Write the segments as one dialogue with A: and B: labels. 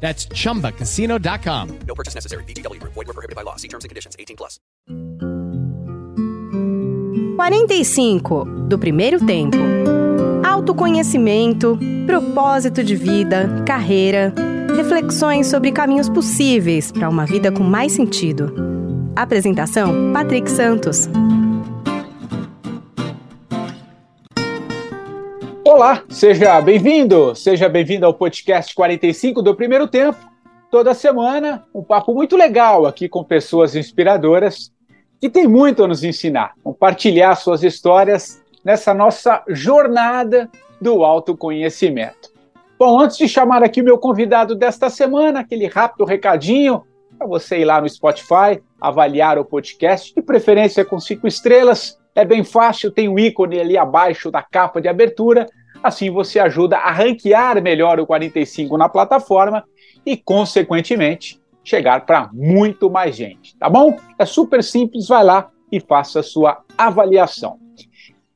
A: That's chumbacasino.com.
B: No purchase necessary. VGW Group. Void were prohibited by law. See terms and conditions. 18 plus.
C: 45 do primeiro tempo. Autoconhecimento, propósito de vida, carreira, reflexões sobre caminhos possíveis para uma vida com mais sentido. Apresentação: Patrick Santos.
D: Olá, seja bem-vindo, seja bem-vindo ao podcast 45 do Primeiro Tempo. Toda semana, um papo muito legal aqui com pessoas inspiradoras que têm muito a nos ensinar, compartilhar suas histórias nessa nossa jornada do autoconhecimento. Bom, antes de chamar aqui o meu convidado desta semana, aquele rápido recadinho para você ir lá no Spotify, avaliar o podcast, de preferência com cinco estrelas. É bem fácil, tem um ícone ali abaixo da capa de abertura. Assim você ajuda a ranquear melhor o 45 na plataforma e, consequentemente, chegar para muito mais gente, tá bom? É super simples, vai lá e faça a sua avaliação.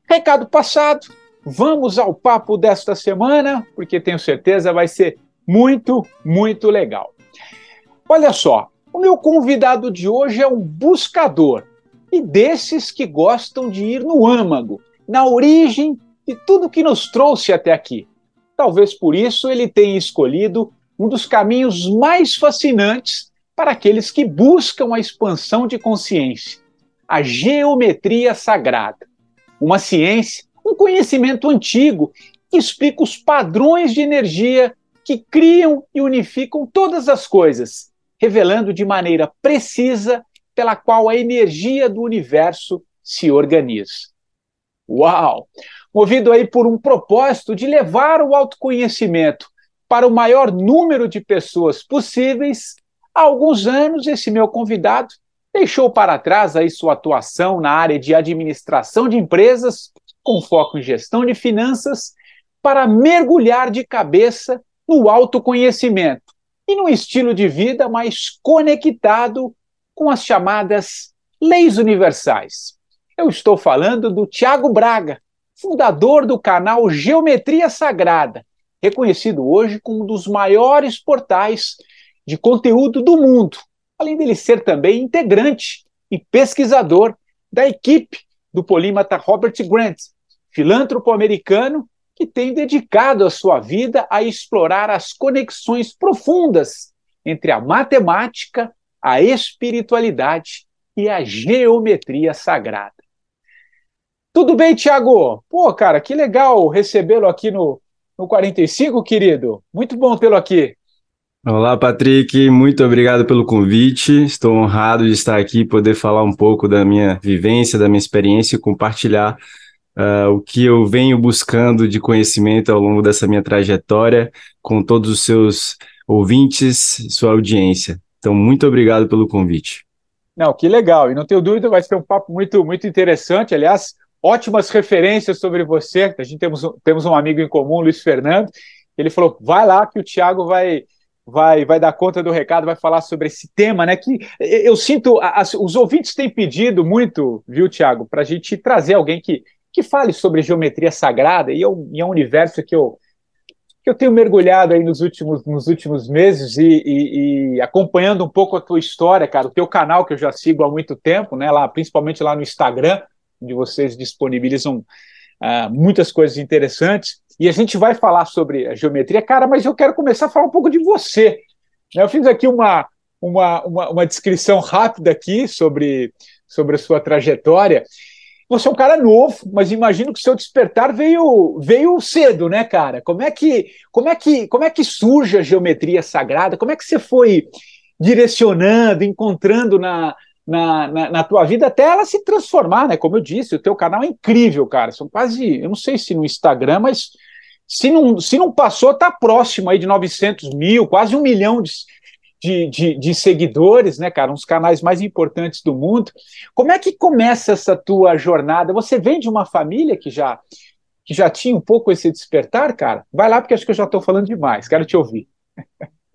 D: Recado passado, vamos ao papo desta semana, porque tenho certeza vai ser muito, muito legal. Olha só, o meu convidado de hoje é um buscador e desses que gostam de ir no âmago, na origem de tudo que nos trouxe até aqui. Talvez por isso ele tenha escolhido um dos caminhos mais fascinantes para aqueles que buscam a expansão de consciência, a geometria sagrada. Uma ciência, um conhecimento antigo que explica os padrões de energia que criam e unificam todas as coisas, revelando de maneira precisa pela qual a energia do universo se organiza. Uau! Movido aí por um propósito de levar o autoconhecimento para o maior número de pessoas possíveis, há alguns anos esse meu convidado deixou para trás aí sua atuação na área de administração de empresas, com foco em gestão de finanças, para mergulhar de cabeça no autoconhecimento e num estilo de vida mais conectado com as chamadas leis universais. Eu estou falando do Tiago Braga, fundador do canal Geometria Sagrada, reconhecido hoje como um dos maiores portais de conteúdo do mundo, além dele ser também integrante e pesquisador da equipe do polímata Robert Grant, filântropo americano que tem dedicado a sua vida a explorar as conexões profundas entre a matemática, a espiritualidade e a geometria sagrada. Tudo bem, Tiago? Pô, cara, que legal recebê-lo aqui no, no 45, querido. Muito bom tê-lo aqui.
E: Olá, Patrick, muito obrigado pelo convite. Estou honrado de estar aqui e poder falar um pouco da minha vivência, da minha experiência e compartilhar uh, o que eu venho buscando de conhecimento ao longo dessa minha trajetória com todos os seus ouvintes, sua audiência. Então, muito obrigado pelo convite.
D: Não, que legal. E não tenho dúvida, vai ser um papo muito, muito interessante. Aliás, ótimas referências sobre você. A gente temos, temos um amigo em comum, Luiz Fernando. Ele falou: vai lá que o Tiago vai, vai, vai dar conta do recado, vai falar sobre esse tema, né? Que eu sinto, as, os ouvintes têm pedido muito, viu, Tiago, para a gente trazer alguém que, que fale sobre geometria sagrada, e é um, e é um universo que eu, que eu tenho mergulhado aí nos últimos, nos últimos meses e, e, e, acompanhando um pouco a tua história, cara, o teu canal que eu já sigo há muito tempo, né, lá, principalmente lá no Instagram, onde vocês disponibilizam uh, muitas coisas interessantes, e a gente vai falar sobre a geometria, cara, mas eu quero começar a falar um pouco de você. Eu fiz aqui uma, uma, uma, uma descrição rápida aqui sobre, sobre a sua trajetória. Você é um cara novo, mas imagino que o seu despertar veio, veio cedo, né, cara? Como é que como é que como é que surge a geometria sagrada? Como é que você foi direcionando, encontrando na, na, na, na, tua vida até ela se transformar, né? Como eu disse, o teu canal é incrível, cara. São quase, eu não sei se no Instagram, mas se não, se não passou, tá próximo aí de 900 mil, quase um milhão de, de, de, de, seguidores, né, cara? Uns canais mais importantes do mundo. Como é que começa essa tua jornada? Você vem de uma família que já que já tinha um pouco esse despertar, cara? Vai lá, porque acho que eu já estou falando demais. Quero te ouvir.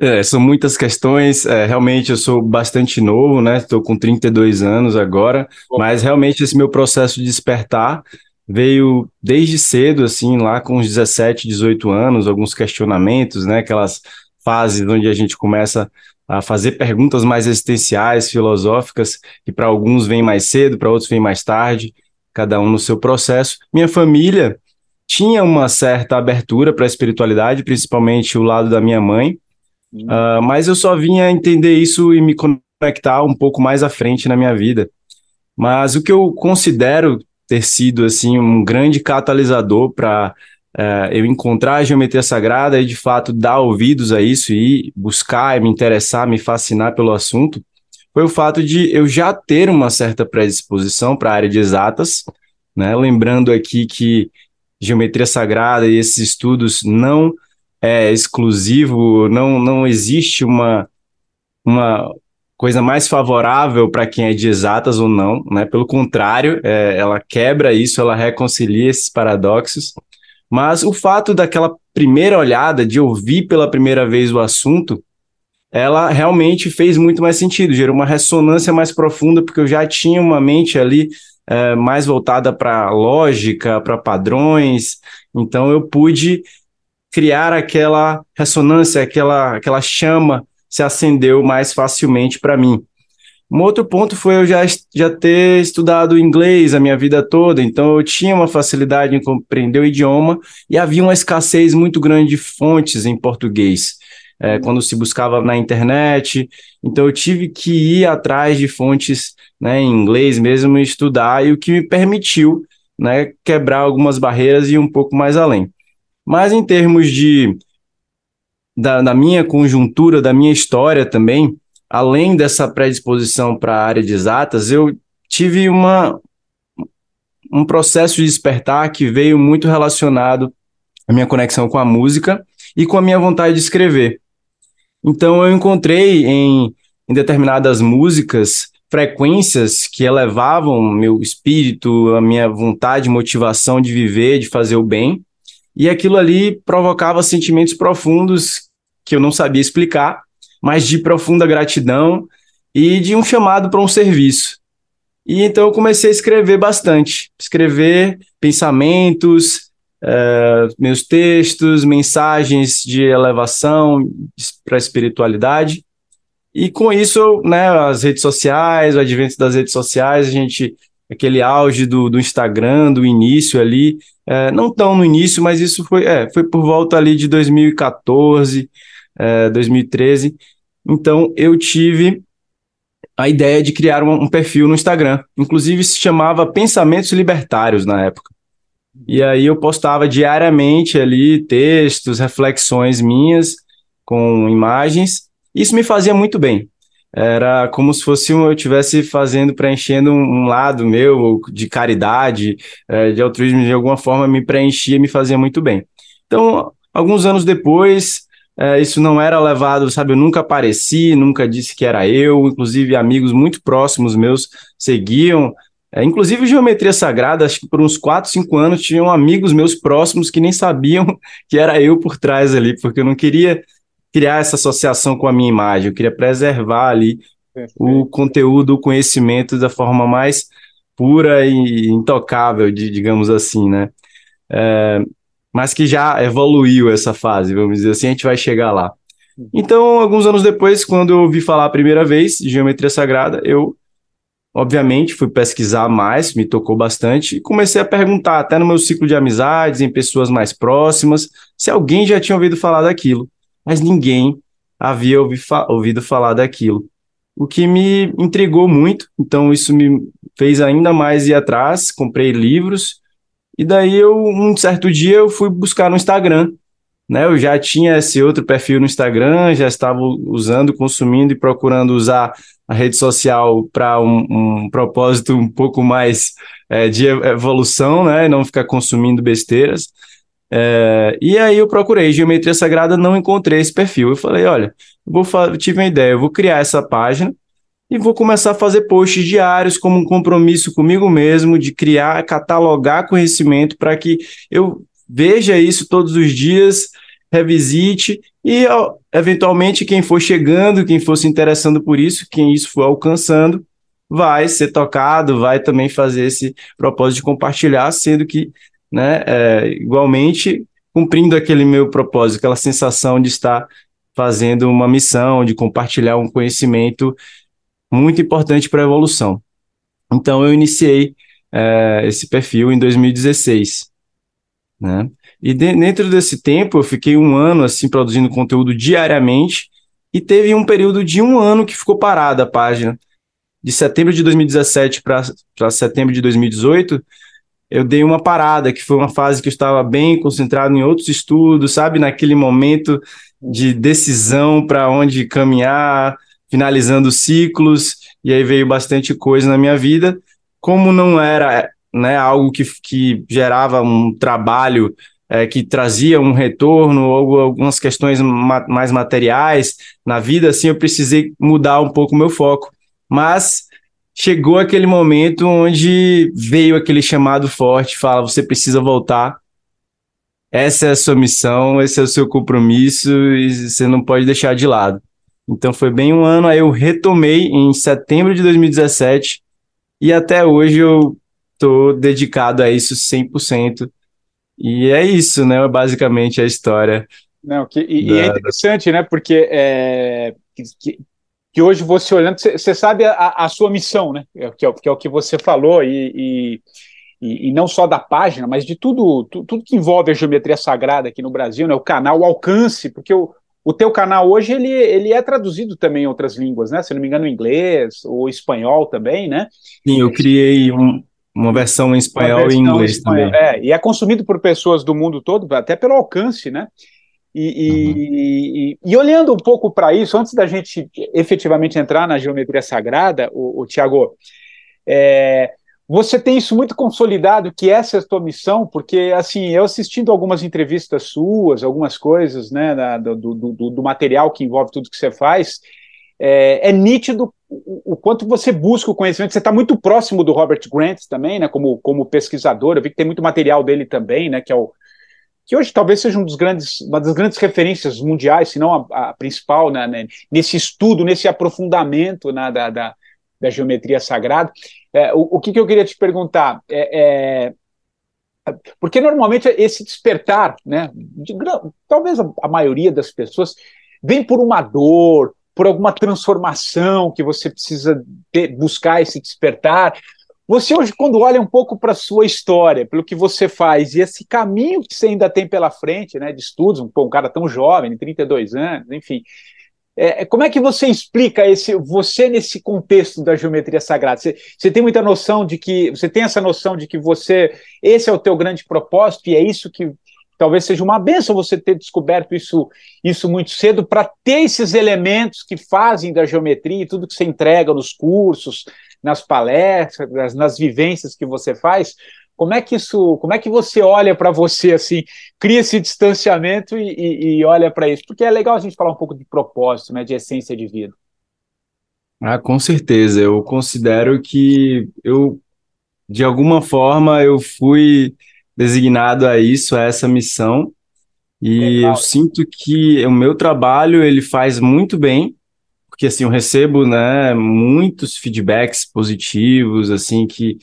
E: É, são muitas questões. É, realmente, eu sou bastante novo, né? Estou com 32 anos agora, mas realmente esse meu processo de despertar veio desde cedo, assim, lá com uns 17, 18 anos, alguns questionamentos, né? Aquelas fases onde a gente começa a fazer perguntas mais existenciais, filosóficas, que para alguns vêm mais cedo, para outros vêm mais tarde, cada um no seu processo. Minha família tinha uma certa abertura para a espiritualidade, principalmente o lado da minha mãe, uh, mas eu só vinha entender isso e me conectar um pouco mais à frente na minha vida. Mas o que eu considero ter sido assim um grande catalisador para é, eu encontrar a geometria sagrada e de fato dar ouvidos a isso e buscar, me interessar, me fascinar pelo assunto, foi o fato de eu já ter uma certa predisposição para a área de exatas, né? Lembrando aqui que geometria sagrada e esses estudos não é exclusivo, não, não existe uma, uma coisa mais favorável para quem é de exatas ou não, né? Pelo contrário, é, ela quebra isso, ela reconcilia esses paradoxos. Mas o fato daquela primeira olhada, de ouvir pela primeira vez o assunto, ela realmente fez muito mais sentido, gerou uma ressonância mais profunda, porque eu já tinha uma mente ali é, mais voltada para lógica, para padrões, então eu pude criar aquela ressonância, aquela, aquela chama se acendeu mais facilmente para mim. Um outro ponto foi eu já, já ter estudado inglês a minha vida toda, então eu tinha uma facilidade em compreender o idioma e havia uma escassez muito grande de fontes em português. É, quando se buscava na internet, então eu tive que ir atrás de fontes né, em inglês mesmo e estudar, e o que me permitiu né, quebrar algumas barreiras e ir um pouco mais além. Mas em termos de da, da minha conjuntura, da minha história também, além dessa predisposição para a área de exatas, eu tive uma, um processo de despertar que veio muito relacionado à minha conexão com a música e com a minha vontade de escrever. Então eu encontrei em, em determinadas músicas frequências que elevavam meu espírito, a minha vontade, motivação de viver, de fazer o bem, e aquilo ali provocava sentimentos profundos que eu não sabia explicar, mas de profunda gratidão e de um chamado para um serviço. E então eu comecei a escrever bastante, escrever pensamentos, uh, meus textos, mensagens de elevação para a espiritualidade. E com isso, né, as redes sociais, o advento das redes sociais, a gente, aquele auge do, do Instagram, do início ali, é, não tão no início, mas isso foi, é, foi por volta ali de 2014, é, 2013. Então eu tive a ideia de criar um, um, perfil no Instagram. Inclusive se chamava Pensamentos Libertários na época. E aí eu postava diariamente ali textos, reflexões minhas com imagens. Isso me fazia muito bem. Era como se fosse um, eu estivesse fazendo, preenchendo um, um, lado meu de caridade, é, de altruísmo, de alguma forma me preenchia, me fazia muito bem. Então, alguns anos depois, é, isso não era levado, sabe? Eu nunca apareci, nunca disse que era eu. Inclusive, amigos muito próximos meus seguiam. É, inclusive, Geometria Sagrada, acho que por uns 4, 5 anos, tinham amigos meus próximos que nem sabiam que era eu por trás ali, porque eu não queria criar essa associação com a minha imagem, eu queria preservar ali o conteúdo, o conhecimento da forma mais pura e intocável, de, digamos assim, né? É, mas que já evoluiu essa fase, vamos dizer assim, a gente vai chegar lá. Então, alguns anos depois, quando eu ouvi falar a primeira vez de geometria sagrada, eu, obviamente, fui pesquisar mais, me tocou bastante, e comecei a perguntar, até no meu ciclo de amizades, em pessoas mais próximas, se alguém já tinha ouvido falar daquilo. Mas ninguém havia ouvi fa ouvido falar daquilo. O que me intrigou muito, então isso me fez ainda mais ir atrás, comprei livros, e daí eu, um certo dia, eu fui buscar no Instagram, né? Eu já tinha esse outro perfil no Instagram, já estava usando, consumindo e procurando usar a rede social para um, um, propósito um pouco mais é, de evolução, né? Não ficar consumindo besteiras. É, e aí eu procurei Geometria Sagrada, não encontrei esse perfil. Eu falei, olha, vou tive uma ideia, eu vou criar essa página e vou começar a fazer posts diários como um compromisso comigo mesmo de criar, catalogar conhecimento para que eu veja isso todos os dias, revisite e eventualmente quem for chegando, quem for se interessando por isso, quem isso for alcançando, vai ser tocado, vai também fazer esse propósito de compartilhar, sendo que, né, é, igualmente cumprindo aquele meu propósito, aquela sensação de estar fazendo uma missão, de compartilhar um conhecimento muito importante para a evolução. Então, eu iniciei é, esse perfil em 2016, né? E de, dentro desse tempo, eu fiquei um ano assim produzindo conteúdo diariamente e teve um período de um ano que ficou parada a página. De setembro de 2017 para setembro de 2018, eu dei uma parada, que foi uma fase que eu estava bem concentrado em outros estudos, sabe? Naquele momento de decisão para onde caminhar, finalizando ciclos, e aí veio bastante coisa na minha vida. Como não era né, algo que, que gerava um trabalho é, que trazia um retorno ou algumas questões ma mais materiais na vida, assim, eu precisei mudar um pouco o meu foco. Mas chegou aquele momento onde veio aquele chamado forte, fala, você precisa voltar, essa é a sua missão, esse é o seu compromisso e você não pode deixar de lado. Então foi bem um ano, aí eu retomei em setembro de 2017 e até hoje eu estou dedicado a isso 100%. E é isso, né? Basicamente a história.
D: Não, que, e, da, e é interessante, né? Porque é, que, que, hoje você olhando, você sabe a, a, sua missão, né? Que é, que é o que você falou, e, e, e, não só da página, mas de tudo, tudo, que envolve a geometria sagrada aqui no Brasil, né? O canal, o alcance, porque o, o teu canal hoje ele, ele é traduzido também em outras línguas, né? Se não me engano, inglês ou espanhol também, né?
E: Sim, eu criei um, uma versão em espanhol versão e inglês espanhol, também.
D: É, e é consumido por pessoas do mundo todo, até pelo alcance, né? E, uhum. e, e, olhando um pouco para isso, antes da gente efetivamente entrar na geometria sagrada, o, o Tiago, é, você tem isso muito consolidado, que essa é a tua missão, porque, assim, eu assistindo algumas entrevistas suas, algumas coisas, né, da, do, do, do, material que envolve tudo que você faz, é, é nítido o, o, quanto você busca o conhecimento. Você está muito próximo do Robert Grant também, né, como, como pesquisador. Eu vi que tem muito material dele também, né, que é o que hoje talvez seja um dos grandes, uma das grandes referências mundiais, se não a, a principal, né, né, nesse estudo, nesse aprofundamento né, da, da, da, geometria sagrada. É, o, o que, que, eu queria te perguntar é, é porque normalmente esse despertar, né, de, talvez a, a maioria das pessoas vem por uma dor, por alguma transformação que você precisa ter, buscar esse despertar. Você hoje, quando olha um pouco para a sua história, pelo que você faz, e esse caminho que você ainda tem pela frente, né, de estudos, um, um cara tão jovem, 32 anos, enfim, é, é, como é que você explica esse você nesse contexto da geometria sagrada? Você, você, tem muita noção de que você tem essa noção de que você esse é o teu grande propósito e é isso que talvez seja uma benção você ter descoberto isso, isso muito cedo para ter esses elementos que fazem da geometria e tudo que você entrega nos cursos, nas palestras, nas, vivências que você faz. Como é que isso, como é que você olha para você assim, cria esse distanciamento e, e, e olha para isso? Porque é legal a gente falar um pouco de propósito, né, de essência de vida.
E: Ah, com certeza. Eu considero que eu, de alguma forma, eu fui designado a isso, a essa missão. E Legal. eu sinto que o meu trabalho ele faz muito bem, porque assim eu recebo, né, muitos feedbacks positivos, assim que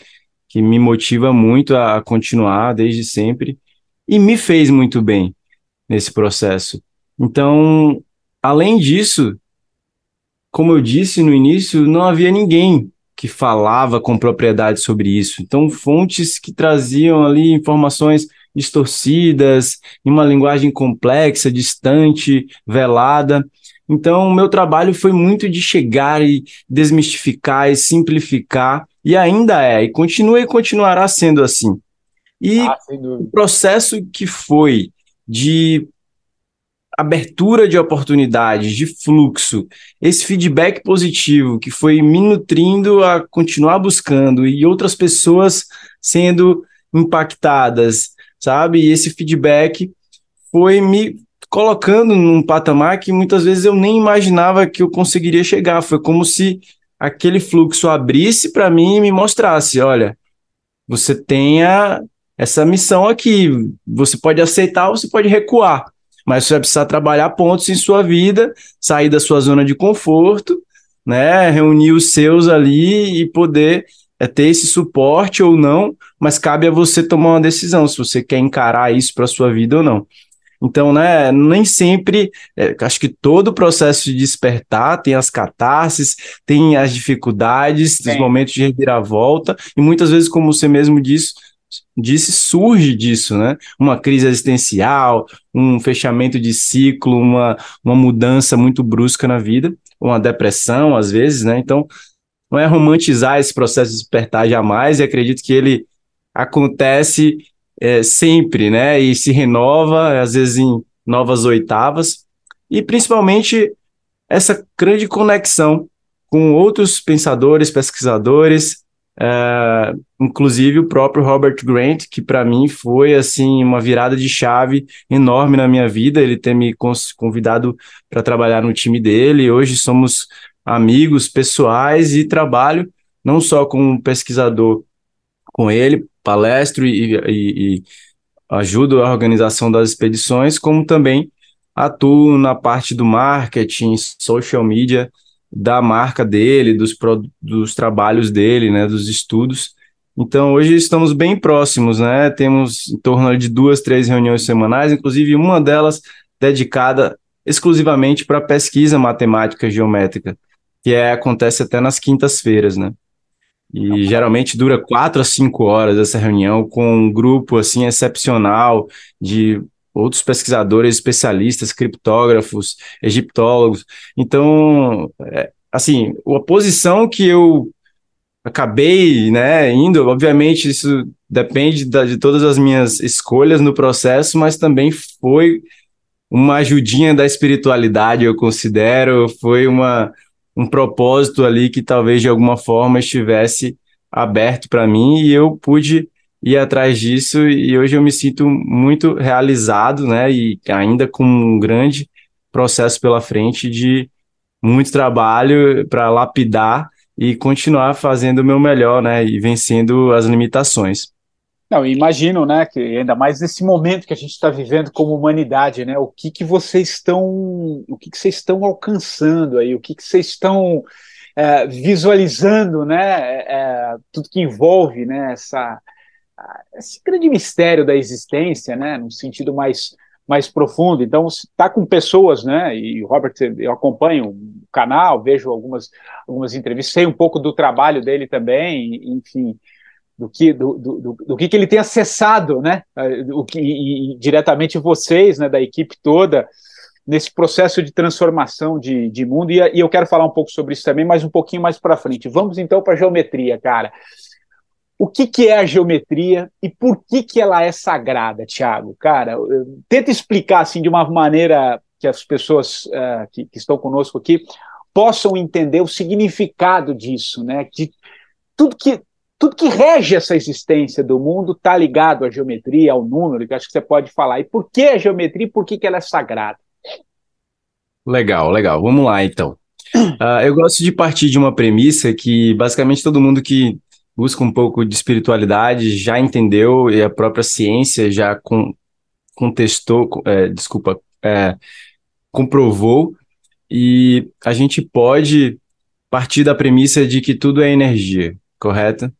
E: que me motiva muito a continuar desde sempre e me fez muito bem nesse processo. Então, além disso, como eu disse no início, não havia ninguém que falava com propriedade sobre isso. Então, fontes que traziam ali informações distorcidas, em uma linguagem complexa, distante, velada. Então, o meu trabalho foi muito de chegar e desmistificar e simplificar E ainda é, e continua e continuará sendo assim. E ah, o processo que foi de abertura de oportunidades, de fluxo, esse feedback positivo que foi me nutrindo a continuar buscando e outras pessoas sendo impactadas, sabe? E esse feedback foi me colocando num patamar que muitas vezes eu nem imaginava que eu conseguiria chegar. Foi como se aquele fluxo abrisse para mim e me mostrasse, olha, você tenha essa missão aqui, você pode aceitar ou você pode recuar mas você vai precisar trabalhar pontos em sua vida, sair da sua zona de conforto, né, reunir os seus ali e poder é, ter esse suporte ou não, mas cabe a você tomar uma decisão se você quer encarar isso para sua vida ou não. Então, né, nem sempre, é, acho que todo o processo de despertar tem as catarses, tem as dificuldades, os momentos de reviravolta, e muitas vezes, como você mesmo disse, disse surge disso, né? Uma crise existencial, um fechamento de ciclo, uma, uma mudança muito brusca na vida, uma depressão às vezes, né? Então, não é romantizar esse processo de despertar jamais, e acredito que ele acontece é, sempre, né? E se renova, às vezes em novas oitavas, e principalmente essa grande conexão com outros pensadores, pesquisadores, é, inclusive o próprio Robert Grant, que para mim foi assim uma virada de chave enorme na minha vida, ele ter me convidado para trabalhar no time dele. Hoje somos amigos pessoais e trabalho não só como pesquisador com ele, palestro e, e, e ajudo a organização das expedições, como também atuo na parte do marketing, social media da marca dele, dos, dos trabalhos dele, né, dos estudos. Então, hoje estamos bem próximos, né? Temos em torno de duas, três reuniões semanais, inclusive uma delas dedicada exclusivamente para pesquisa matemática geométrica, que é, acontece até nas quintas-feiras, né? E geralmente dura quatro a cinco horas essa reunião com um grupo assim excepcional de outros pesquisadores, especialistas, criptógrafos, egiptólogos. Então, é, assim, a posição que eu acabei, né, indo, obviamente isso depende da, de todas as minhas escolhas no processo, mas também foi uma ajudinha da espiritualidade, eu considero, foi uma, um propósito ali que talvez de alguma forma estivesse aberto para mim e eu pude ir atrás disso e hoje eu me sinto muito realizado, né? E ainda com um grande processo pela frente de muito trabalho para lapidar e continuar fazendo o meu melhor, né? E vencendo as limitações.
D: Não, imagino, né, que ainda mais nesse momento que a gente está vivendo como humanidade, né, o que que vocês estão, o que que vocês estão alcançando aí, o que que vocês estão é, visualizando, né, é, tudo que envolve, né, essa, esse grande mistério da existência, né, no sentido mais mais profundo. Então, está com pessoas, né? E Robert, eu acompanho o canal, vejo algumas algumas entrevistas, sei um pouco do trabalho dele também, enfim, do que do, do, do, que, que ele tem acessado, né? O que e, e, diretamente vocês, né, da equipe toda nesse processo de transformação de, de mundo e, e eu quero falar um pouco sobre isso também, mas um pouquinho mais para frente. Vamos então para a geometria, cara o que, que é a geometria e por que, que ela é sagrada, Tiago? Cara, tenta explicar assim de uma maneira que as pessoas uh, que, que, estão conosco aqui possam entender o significado disso, né? De tudo que tudo que rege essa existência do mundo está ligado à geometria, ao número, que acho que você pode falar. E por que a geometria e por que, que ela é sagrada?
E: Legal, legal. Vamos lá, então. Uh, eu gosto de partir de uma premissa que basicamente todo mundo que busca um pouco de espiritualidade, já entendeu e a própria ciência já contestou, é, desculpa, é, comprovou, e a gente pode partir da premissa de que tudo é energia, correto?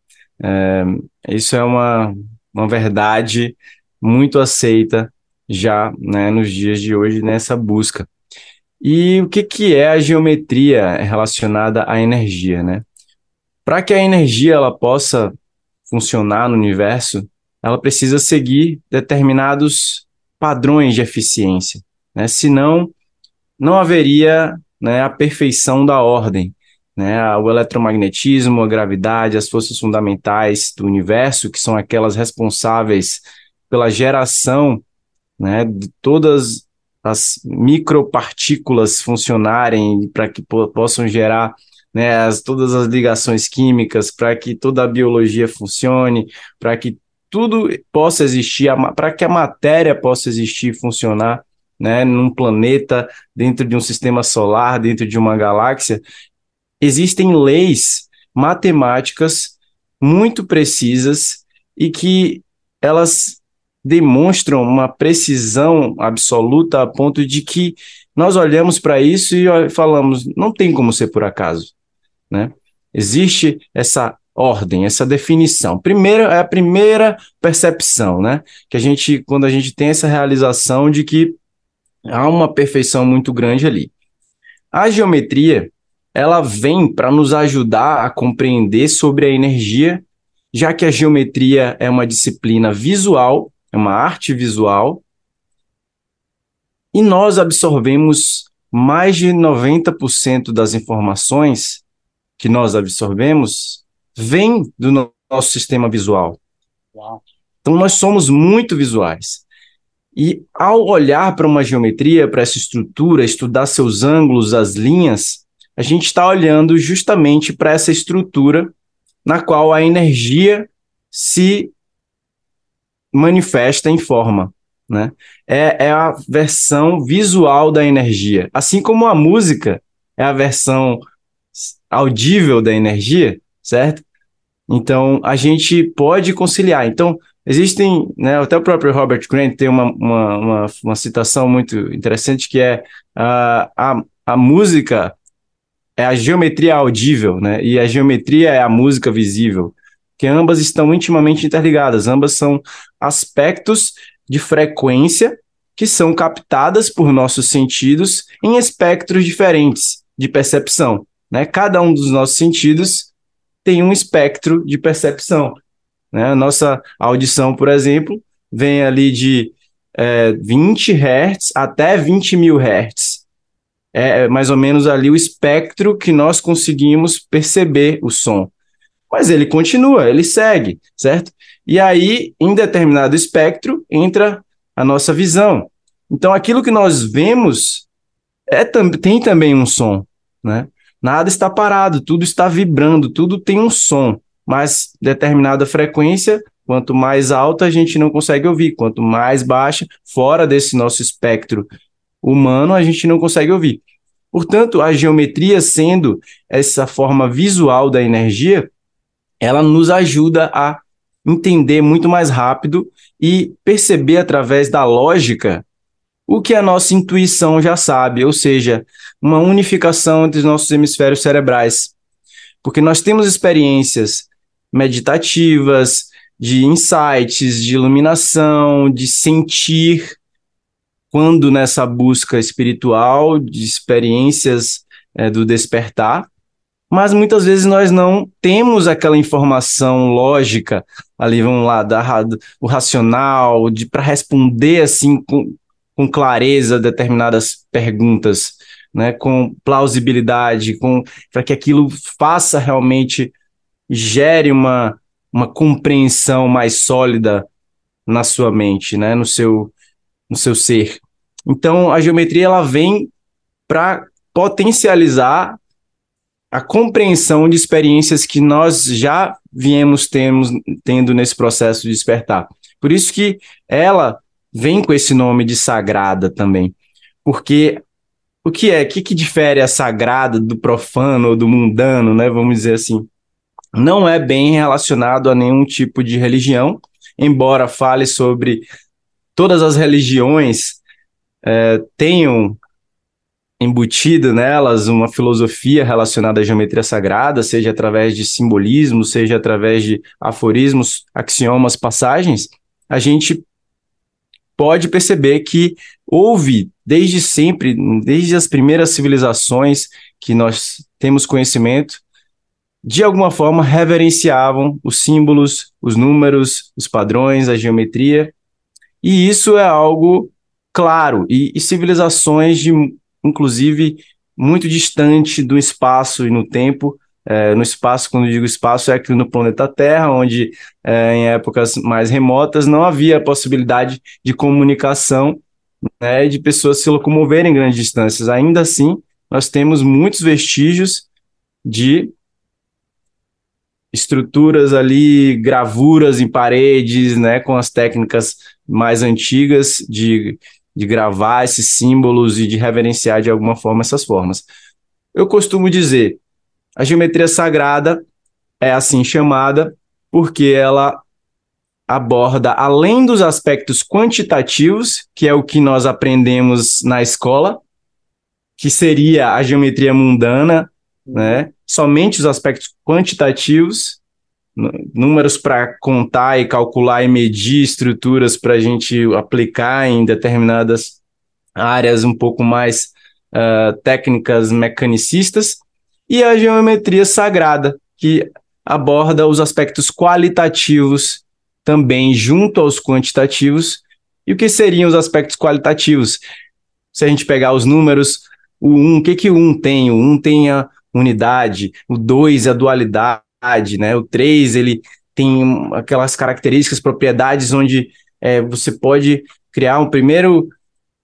E: É, isso é uma, uma verdade muito aceita já né, nos dias de hoje nessa busca. E o que, que é a geometria relacionada à energia, né? Para que a energia ela possa funcionar no universo, ela precisa seguir determinados padrões de eficiência, né? senão não haveria né, a perfeição da ordem. né? O eletromagnetismo, a gravidade, as forças fundamentais do universo, que são aquelas responsáveis pela geração, né, de todas as micropartículas funcionarem para que po possam gerar né, as, todas as ligações químicas, para que toda a biologia funcione, para que tudo possa existir, para que a matéria possa existir e funcionar né, num planeta, dentro de um sistema solar, dentro de uma galáxia, existem leis matemáticas muito precisas e que elas demonstram uma precisão absoluta a ponto de que nós olhamos para isso e falamos, não tem como ser por acaso, né? Existe essa ordem, essa definição. Primeiro é a primeira percepção, né? Que a gente quando a gente tem essa realização de que há uma perfeição muito grande ali. A geometria, ela vem para nos ajudar a compreender sobre a energia, já que a geometria é uma disciplina visual, é uma arte visual, e nós absorvemos mais de 90% das informações que nós absorvemos vem do nosso sistema visual. Uau. Então nós somos muito visuais. E ao olhar para uma geometria, para essa estrutura, estudar seus ângulos, as linhas, a gente está olhando justamente para essa estrutura na qual a energia se manifesta em forma. Né? É, é a versão visual da energia. Assim como a música é a versão audível da energia, certo? Então, a gente pode conciliar. Então, existem, né, até o próprio Robert Grant tem uma, uma, uma, uma citação muito interessante que é uh, a, a música é a geometria audível, né? E a geometria é a música visível, que ambas estão intimamente interligadas, ambas são aspectos de frequência que são captadas por nossos sentidos em espectros diferentes de percepção, né? Cada um dos nossos sentidos tem um espectro de percepção, né? A nossa audição, por exemplo, vem ali de é, 20 Hz até 20 mil Hz é, é mais ou menos ali o espectro que nós conseguimos perceber o som. Mas ele continua, ele segue, certo? E aí, em determinado espectro, entra a nossa visão. Então, aquilo que nós vemos é, tem também um som, né? Nada está parado, tudo está vibrando, tudo tem um som, mas determinada frequência, quanto mais alta a gente não consegue ouvir, quanto mais baixa, fora desse nosso espectro humano, a gente não consegue ouvir. Portanto, a geometria, sendo essa forma visual da energia, ela nos ajuda a entender muito mais rápido e perceber através da lógica o que a nossa intuição já sabe, ou seja, uma unificação entre os nossos hemisférios cerebrais. Porque nós temos experiências meditativas, de insights, de iluminação, de sentir quando nessa busca espiritual, de experiências é, do despertar, mas muitas vezes nós não temos aquela informação lógica ali, vamos lá, da, o racional, de para responder assim com, com clareza determinadas perguntas, né, com plausibilidade, com para que aquilo faça realmente gere uma, uma compreensão mais sólida na sua mente, né, no seu no seu ser. Então, a geometria ela vem para potencializar a compreensão de experiências que nós já viemos temos, tendo nesse processo de despertar. Por isso que ela vem com esse nome de sagrada também. Porque o que é? O que, que difere a sagrada do profano ou do mundano, né? Vamos dizer assim. Não é bem relacionado a nenhum tipo de religião, embora fale sobre todas as religiões é, tenham embutido nelas uma filosofia relacionada à geometria sagrada, seja através de simbolismo, seja através de aforismos, axiomas, passagens, a gente pode perceber que houve desde sempre, desde as primeiras civilizações que nós temos conhecimento, de alguma forma reverenciavam os símbolos, os números, os padrões, a geometria e isso é algo claro, e, e civilizações de, inclusive, muito distante do espaço e no tempo. É, no espaço, quando digo espaço, é aqui no planeta Terra, onde é, em épocas mais remotas não havia possibilidade de comunicação né, de pessoas se locomoverem em grandes distâncias. Ainda assim, nós temos muitos vestígios de estruturas ali, gravuras em paredes, né, com as técnicas mais antigas de, de gravar esses símbolos e de reverenciar de alguma forma essas formas. Eu costumo dizer, a geometria sagrada é assim chamada porque ela aborda, além dos aspectos quantitativos, que é o que nós aprendemos na escola, que seria a geometria mundana, né? Somente os aspectos quantitativos, números para contar e calcular e medir estruturas para a gente aplicar em determinadas áreas um pouco mais uh, técnicas mecanicistas, e a geometria sagrada, que aborda os aspectos qualitativos também junto aos quantitativos. E o que seriam os aspectos qualitativos? Se a gente pegar os números, o 1, o que, que o 1 tem? O 1 tem a unidade, o 2 é a dualidade, né? O 3 ele tem aquelas características, propriedades onde é, você pode criar um primeiro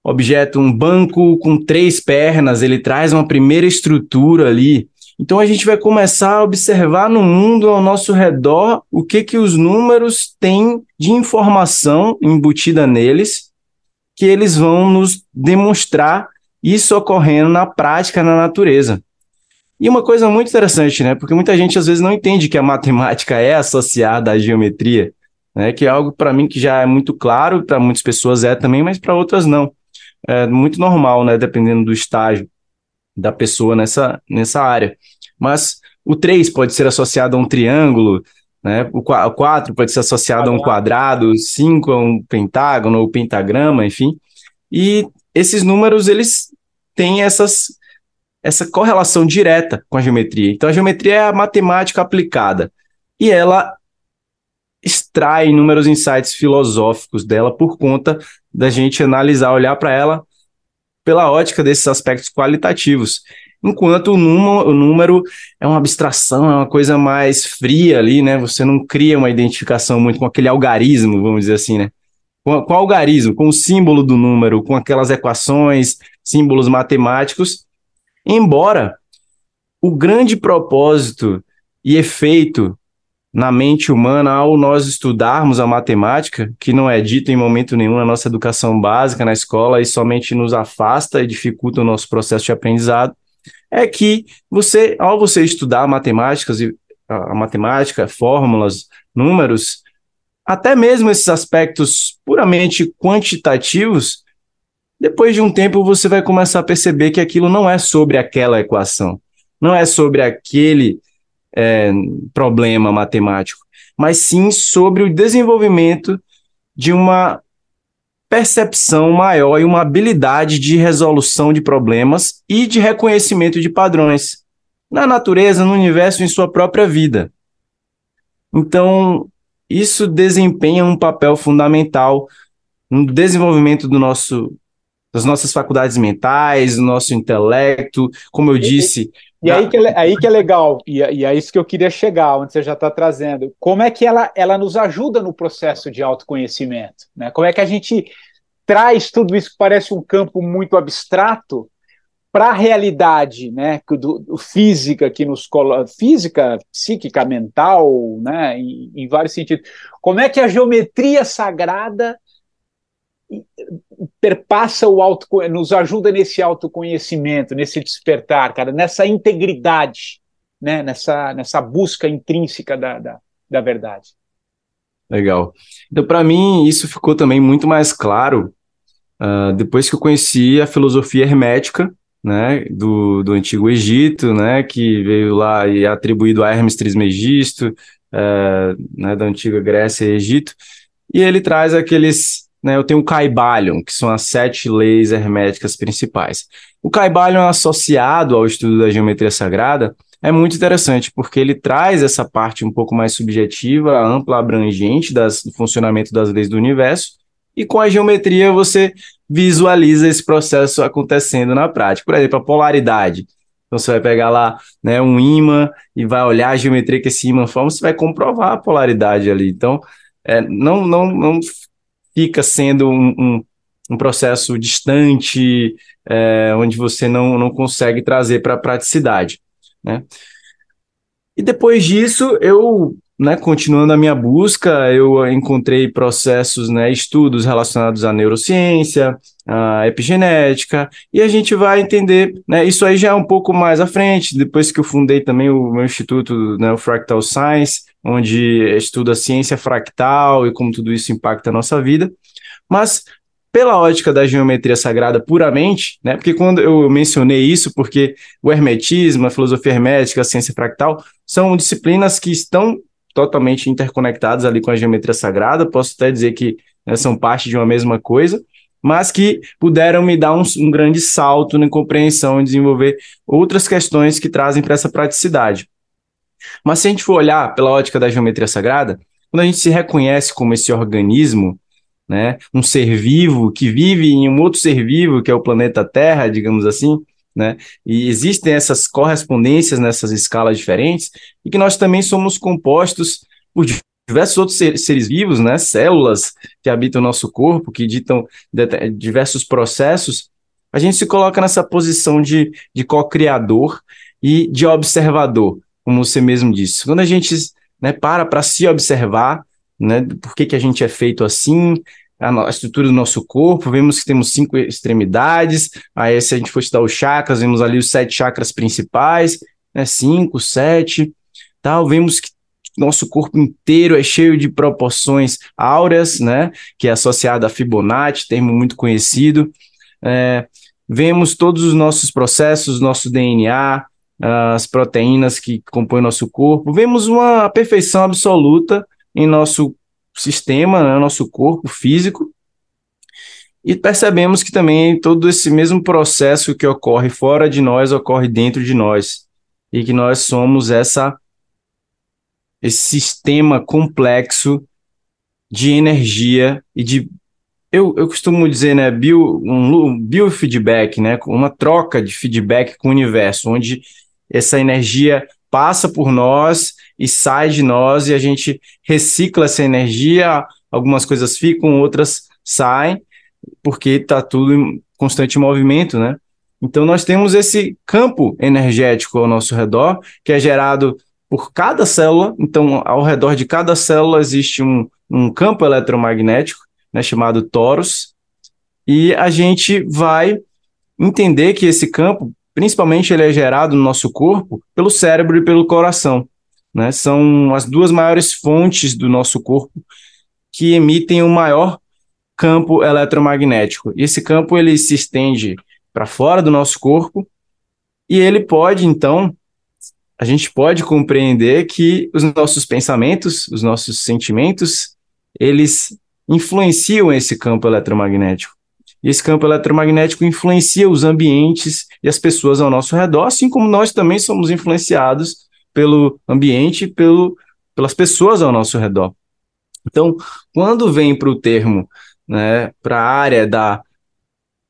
E: objeto, um banco com três pernas, ele traz uma primeira estrutura ali então a gente vai começar a observar no mundo ao nosso redor o que que os números têm de informação embutida neles, que eles vão nos demonstrar isso ocorrendo na prática na natureza. E uma coisa muito interessante, né? Porque muita gente às vezes não entende que a matemática é associada à geometria, né? Que é algo para mim que já é muito claro, para muitas pessoas é também, mas para outras não. É muito normal, né? Dependendo do estágio da pessoa nessa, nessa área. Mas o 3 pode ser associado a um triângulo, né? o 4 pode ser associado a um quadrado, o 5 a um pentágono ou pentagrama, enfim. E esses números, eles têm essas, essa correlação direta com a geometria. Então, a geometria é a matemática aplicada. E ela extrai inúmeros insights filosóficos dela por conta da gente analisar, olhar para ela pela ótica desses aspectos qualitativos. Enquanto o número, é uma abstração, é uma coisa mais fria ali, né? Você não cria uma identificação muito com aquele algarismo, vamos dizer assim, né? Com, com o algarismo, com o símbolo do número, com aquelas equações, símbolos matemáticos. Embora o grande propósito e efeito na mente humana ao nós estudarmos a matemática, que não é dito em momento nenhum na nossa educação básica na escola e somente nos afasta e dificulta o nosso processo de aprendizado, é que você, ao você estudar matemáticas e a matemática, fórmulas, números, até mesmo esses aspectos puramente quantitativos, depois de um tempo você vai começar a perceber que aquilo não é sobre aquela equação, não é sobre aquele é, problema matemático, mas sim sobre o desenvolvimento de uma percepção maior e uma habilidade de resolução de problemas e de reconhecimento de padrões na natureza, no universo, em sua própria vida. Então, isso desempenha um papel fundamental no desenvolvimento do nosso das nossas faculdades mentais, do nosso intelecto, como eu disse,
D: e aí que, é, aí que é legal, e, e é isso que eu queria chegar, onde você já está trazendo. Como é que ela, ela nos ajuda no processo de autoconhecimento? Né? Como é que a gente traz tudo isso que parece um campo muito abstrato para a realidade, né, do, do, física que nos coloca, física, psíquica, mental, né, em, em vários sentidos. Como é que a geometria sagrada perpassa o auto, nos ajuda nesse autoconhecimento, nesse despertar, cara, nessa integridade, né, nessa, nessa busca intrínseca da, da, da verdade.
E: Legal. Então, para mim, isso ficou também muito mais claro uh, depois que eu conheci a filosofia hermética, né, do, do Antigo Egito, né, que veio lá e é atribuído a Hermes Trismegisto, uh, né, da Antiga Grécia e Egito, e ele traz aqueles né, eu tenho o Caibalion, que são as sete leis herméticas principais. O Caibalion associado ao estudo da geometria sagrada é muito interessante, porque ele traz essa parte um pouco mais subjetiva, ampla, abrangente das, do funcionamento das leis do universo, e com a geometria você visualiza esse processo acontecendo na prática. Por exemplo, a polaridade. Então você vai pegar lá né, um ímã e vai olhar a geometria que esse ímã forma, você vai comprovar a polaridade ali. Então, é, não, não, não fica sendo um, um, um processo distante, é, onde você não, não consegue trazer para a praticidade. Né? E depois disso, eu, né, continuando a minha busca, eu encontrei processos, né, estudos relacionados à neurociência, à epigenética, e a gente vai entender, né, isso aí já é um pouco mais à frente, depois que eu fundei também o meu instituto, né, o Fractal Science, onde estuda a ciência fractal e como tudo isso impacta a nossa vida, mas pela ótica da geometria sagrada puramente, né? Porque quando eu mencionei isso, porque o hermetismo, a filosofia hermética, a ciência fractal, são disciplinas que estão totalmente interconectadas ali com a geometria sagrada, posso até dizer que né, são parte de uma mesma coisa, mas que puderam me dar um, um grande salto na compreensão e desenvolver outras questões que trazem para essa praticidade. Mas se a gente for olhar pela ótica da geometria sagrada, quando a gente se reconhece como esse organismo, né? Um ser vivo que vive em um outro ser vivo, que é o planeta Terra, digamos assim, né? E existem essas correspondências nessas escalas diferentes, e que nós também somos compostos por diversos outros seres vivos, né? Células que habitam o nosso corpo, que ditam diversos processos. A gente se coloca nessa posição de, de co-criador e de observador, como você mesmo disse. Quando a gente né, para para se observar, né? Por que, que a gente é feito assim, a, estrutura do nosso corpo, vemos que temos cinco extremidades, aí se a gente for estudar os chakras, vemos ali os sete chakras principais, né? Cinco, sete, tal, vemos que nosso corpo inteiro é cheio de proporções áureas, né? Que é associado a Fibonacci, termo muito conhecido. É, vemos todos os nossos processos, nosso DNA, as proteínas que compõem nosso corpo. Vemos uma perfeição absoluta em nosso sistema, né, nosso corpo físico, e percebemos que também todo esse mesmo processo que ocorre fora de nós ocorre dentro de nós, e que nós somos essa esse sistema complexo de energia e de eu, eu costumo dizer, né, bio, um biofeedback, né, uma troca de feedback com o universo, onde essa energia passa por nós e sai de nós e a gente recicla essa energia, algumas coisas ficam, outras saem, porque está tudo em constante movimento, né? Então nós temos esse campo energético ao nosso redor, que é gerado por cada célula, então ao redor de cada célula existe um, um campo eletromagnético, né, chamado torus, e a gente vai entender que esse campo, principalmente ele é gerado no nosso corpo pelo cérebro e pelo coração né? São as duas maiores fontes do nosso corpo que emitem o maior campo eletromagnético. E esse campo ele se estende para fora do nosso corpo e ele pode então a gente pode compreender que os nossos pensamentos, os nossos sentimentos, eles influenciam esse campo eletromagnético. E esse campo eletromagnético influencia os ambientes e as pessoas ao nosso redor, assim como nós também somos influenciados pelo ambiente, pelo, pelas pessoas ao nosso redor. Então, quando vem para o termo, né, para a área da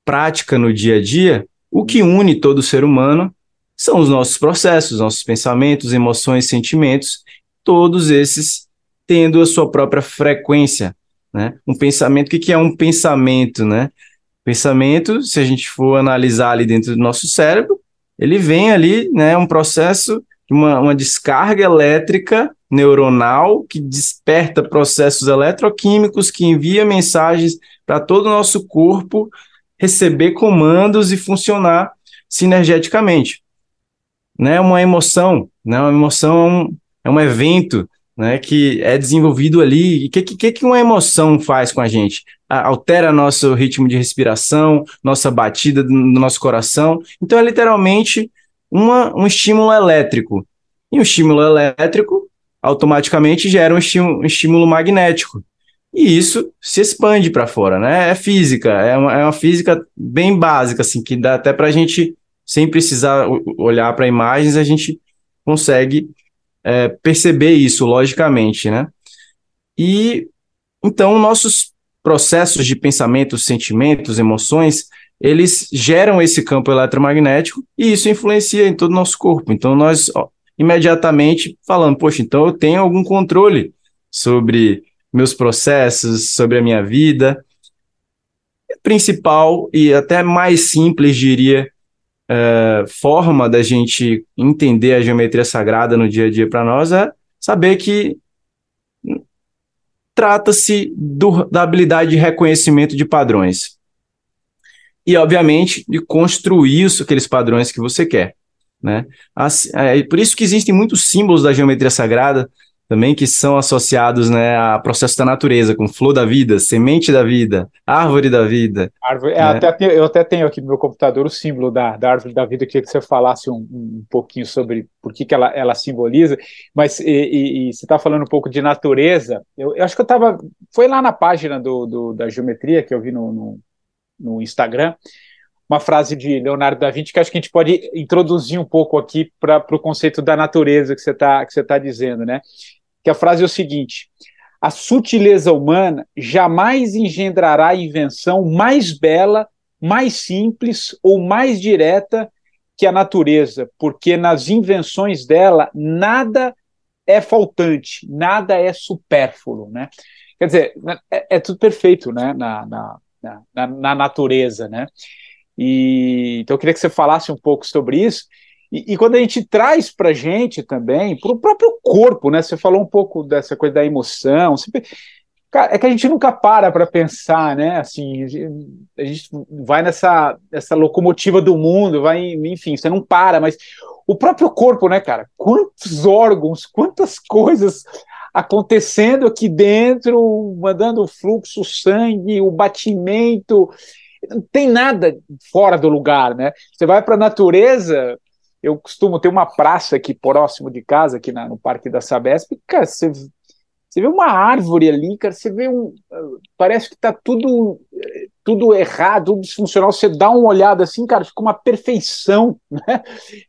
E: prática no dia a dia, o que une todo ser humano são os nossos processos, nossos pensamentos, emoções, sentimentos, todos esses tendo a sua própria frequência. Né? Um pensamento, o que, que é um pensamento? Né? Pensamento, se a gente for analisar ali dentro do nosso cérebro, ele vem ali, né, um processo uma, uma descarga elétrica neuronal que desperta processos eletroquímicos que envia mensagens para todo o nosso corpo receber comandos e funcionar sinergeticamente. Né? Uma emoção, né? uma emoção é um, é um evento né, que é desenvolvido ali. O que, que, que uma emoção faz com a gente? Altera nosso ritmo de respiração, nossa batida do nosso coração. Então, é literalmente uma, um estímulo elétrico. E o estímulo elétrico automaticamente gera um estímulo, um estímulo magnético. E isso se expande para fora, né? É física, é uma, é uma física bem básica, assim, que dá até para a gente, sem precisar olhar para imagens, a gente consegue é, perceber isso logicamente, né? E então nossos processos de pensamento, sentimentos, emoções, eles geram esse campo eletromagnético e isso influencia em todo o nosso corpo. Então, nós ó, imediatamente falando, poxa, então eu tenho algum controle sobre meus processos, sobre a minha vida. Principal e até mais simples, diria, é, forma da gente entender a geometria sagrada no dia a dia para nós é saber que trata-se da habilidade de reconhecimento de padrões. E, obviamente, de construir os, aqueles padrões que você quer. Né? É por isso que existem muitos símbolos da geometria sagrada também que são associados né, a processo da natureza, com flor da vida, semente da vida, árvore da vida.
D: Árvore, é, né? até, eu até tenho aqui no meu computador o símbolo da, da árvore da vida, eu queria que você falasse um, um pouquinho sobre por que, que ela, ela simboliza, mas e, e, e você está falando um pouco de natureza, eu, eu acho que eu estava, foi lá na página do, do, da geometria que eu vi no, no, no Instagram, uma frase de Leonardo da Vinci que acho que a gente pode introduzir um pouco aqui para o conceito da natureza que você está tá dizendo, né? que a frase é o seguinte: a sutileza humana jamais engendrará invenção mais bela, mais simples ou mais direta que a natureza, porque nas invenções dela nada é faltante, nada é supérfluo, né? Quer dizer, é, é tudo perfeito, né? Na, na, na, na natureza, né? E, então eu queria que você falasse um pouco sobre isso e, e quando a gente traz para a gente também, para o próprio corpo, né? Você falou um pouco dessa coisa da emoção. Cara, é que a gente nunca para para pensar, né? Assim, a gente vai nessa, nessa locomotiva do mundo, vai, enfim, você não para, mas o próprio corpo, né, cara? Quantos órgãos, quantas coisas acontecendo aqui dentro, mandando o fluxo, o sangue, o batimento, não tem nada fora do lugar, né? Você vai para a natureza, eu costumo ter uma praça aqui próximo de casa, aqui na, no Parque da Sabesp, cara, você, você vê uma árvore ali, cara, você vê um. Parece que está tudo, tudo errado, tudo disfuncional. Você dá uma olhada assim, cara, fica uma perfeição, né?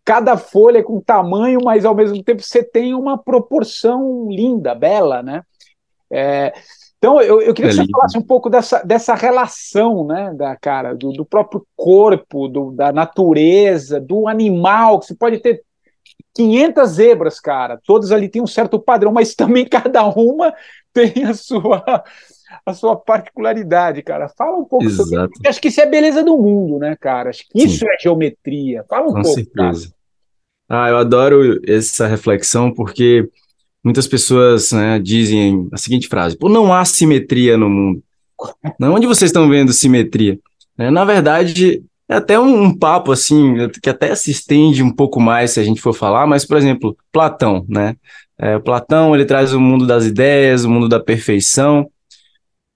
D: Cada folha é com tamanho, mas ao mesmo tempo você tem uma proporção linda, bela, né? É, então, eu, eu queria é que você falasse um pouco dessa, dessa relação, né, da cara, do, do próprio corpo, do, da natureza, do animal, que você pode ter 500 zebras, cara, todas ali têm um certo padrão, mas também cada uma tem a sua a sua particularidade, cara. Fala um pouco Exato. sobre isso. Acho que isso é a beleza do mundo, né, cara? Acho que isso Sim. é geometria. Fala um Com pouco, certeza.
E: Cara. Ah, eu adoro essa reflexão porque muitas pessoas né, dizem a seguinte frase: Pô, não há simetria no mundo. Onde vocês estão vendo simetria? É, na verdade, é até um, um, papo assim, que até se estende um pouco mais se a gente for falar, mas, por exemplo, Platão, né? É, Platão ele traz o mundo das ideias, o mundo da perfeição.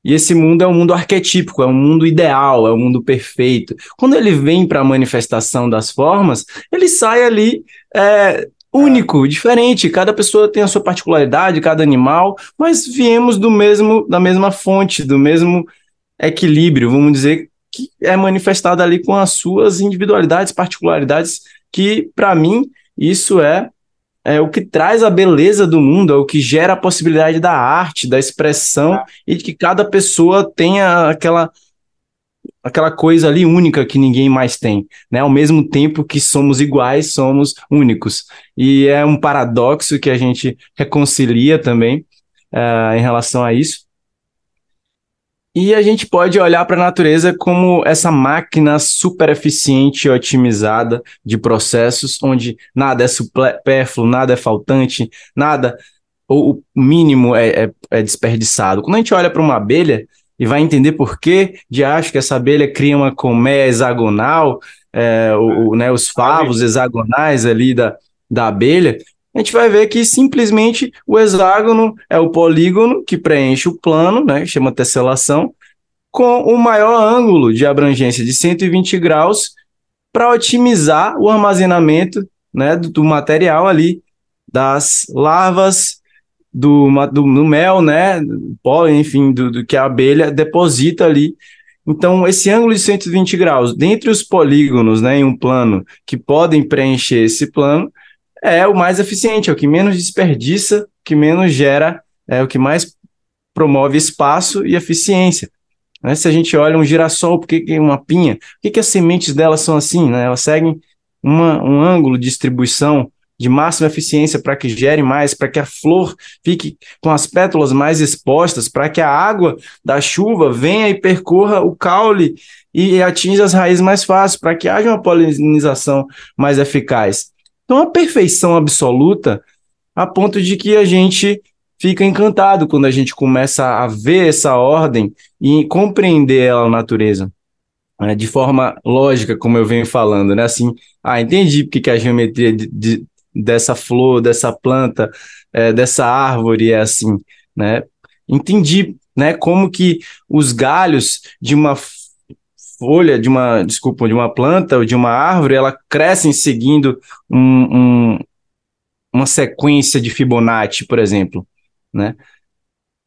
E: E esse mundo é um mundo arquetípico, é um mundo ideal, é um mundo perfeito. Quando ele vem para a manifestação das formas, ele sai ali é, único, diferente. Cada pessoa tem a sua particularidade, cada animal, mas viemos do mesmo, da mesma fonte, do mesmo equilíbrio, vamos dizer, que é manifestado ali com as suas individualidades, particularidades, que para mim isso é é o que traz a beleza do mundo, é o que gera a possibilidade da arte, da expressão é. e de que cada pessoa tenha aquela aquela coisa ali única que ninguém mais tem, né? Ao mesmo tempo que somos iguais, somos únicos. E é um paradoxo que a gente reconcilia também uh, em relação a isso. E a gente pode olhar para a natureza como essa máquina super eficiente e otimizada de processos, onde nada é supérfluo, nada é faltante, nada, ou o mínimo é, é, é desperdiçado. Quando a gente olha para uma abelha, e vai entender por que de acho que essa abelha cria uma colmeia hexagonal, é, o, né, os favos hexagonais ali da, da abelha, a gente vai ver que simplesmente o hexágono é o polígono que preenche o plano, né, chama tesselação, com o maior ângulo de abrangência de 120 graus para otimizar o armazenamento né, do, do material ali das larvas do, do, do mel, né, pólen, enfim, do, do, que a abelha deposita ali. Então, esse ângulo de 120 graus, dentre os polígonos, né, em um plano que podem preencher esse plano, é o mais eficiente, é o que menos desperdiça, que menos gera, é o que mais promove espaço e eficiência. Né? Se a gente olha um girassol, por que, que uma pinha? Por que, que as sementes delas são assim? Né? Elas seguem uma, um ângulo de distribuição de máxima eficiência para que gere mais, para que a flor fique com as pétalas mais expostas, para que a água da chuva venha e percorra o caule e atinja as raízes mais fácil, para que haja uma polinização mais eficaz. Então, a perfeição absoluta, a ponto de que a gente fica encantado quando a gente começa a ver essa ordem e compreender ela na natureza. Né, de forma lógica, como eu venho falando, né? Assim, ah, entendi porque que a geometria de, de, dessa flor, dessa planta, é, dessa árvore é assim, né? Entendi, né? Como que os galhos de uma folha, de uma, desculpa, de uma planta ou de uma árvore, ela crescem seguindo um, um, uma sequência de Fibonacci, por exemplo, né?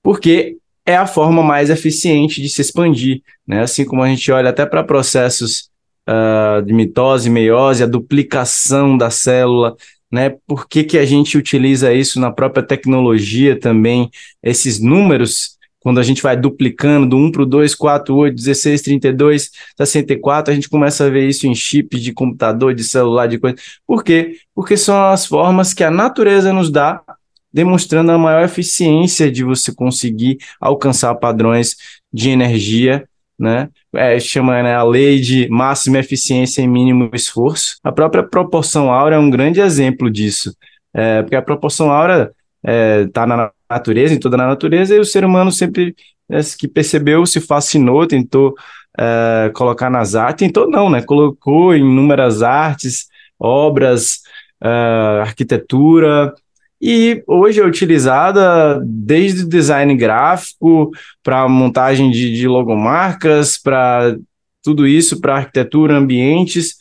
E: Porque é a forma mais eficiente de se expandir, né? Assim como a gente olha até para processos uh, de mitose, meiose, a duplicação da célula, né? Por que, que a gente utiliza isso na própria tecnologia também? Esses números, quando a gente vai duplicando do 1 para o 2, 4, 8, 16, 32, 64, a gente começa a ver isso em chips de computador, de celular, de coisa. Por quê? Porque são as formas que a natureza nos dá, demonstrando a maior eficiência de você conseguir alcançar padrões de energia né? É, chama né, a lei de máxima eficiência e mínimo esforço. A própria proporção áurea é um grande exemplo disso, é, porque a proporção áurea está é, tá na natureza, em toda a natureza, e o ser humano sempre é, que percebeu, se fascinou, tentou é, colocar nas artes, tentou não, né? Colocou em inúmeras artes, obras, é, arquitetura, e hoje é utilizada desde o design gráfico para montagem de, de logomarcas, para tudo isso, para arquitetura, ambientes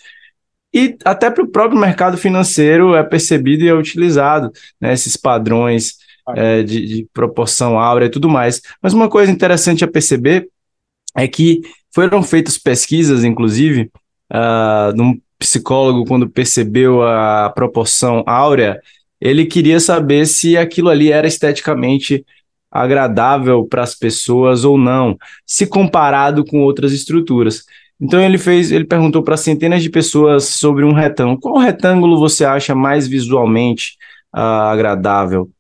E: e até para o próprio mercado financeiro é percebido e é utilizado né, esses padrões é, de, de, proporção áurea e tudo mais. Mas uma coisa interessante a perceber é que foram feitas pesquisas, inclusive, uh, de um psicólogo quando percebeu a proporção áurea ele queria saber se aquilo ali era esteticamente agradável para as pessoas ou não, se comparado com outras estruturas. Então ele fez, ele perguntou para centenas de pessoas sobre um retângulo. Qual retângulo você acha mais visualmente uh, agradável?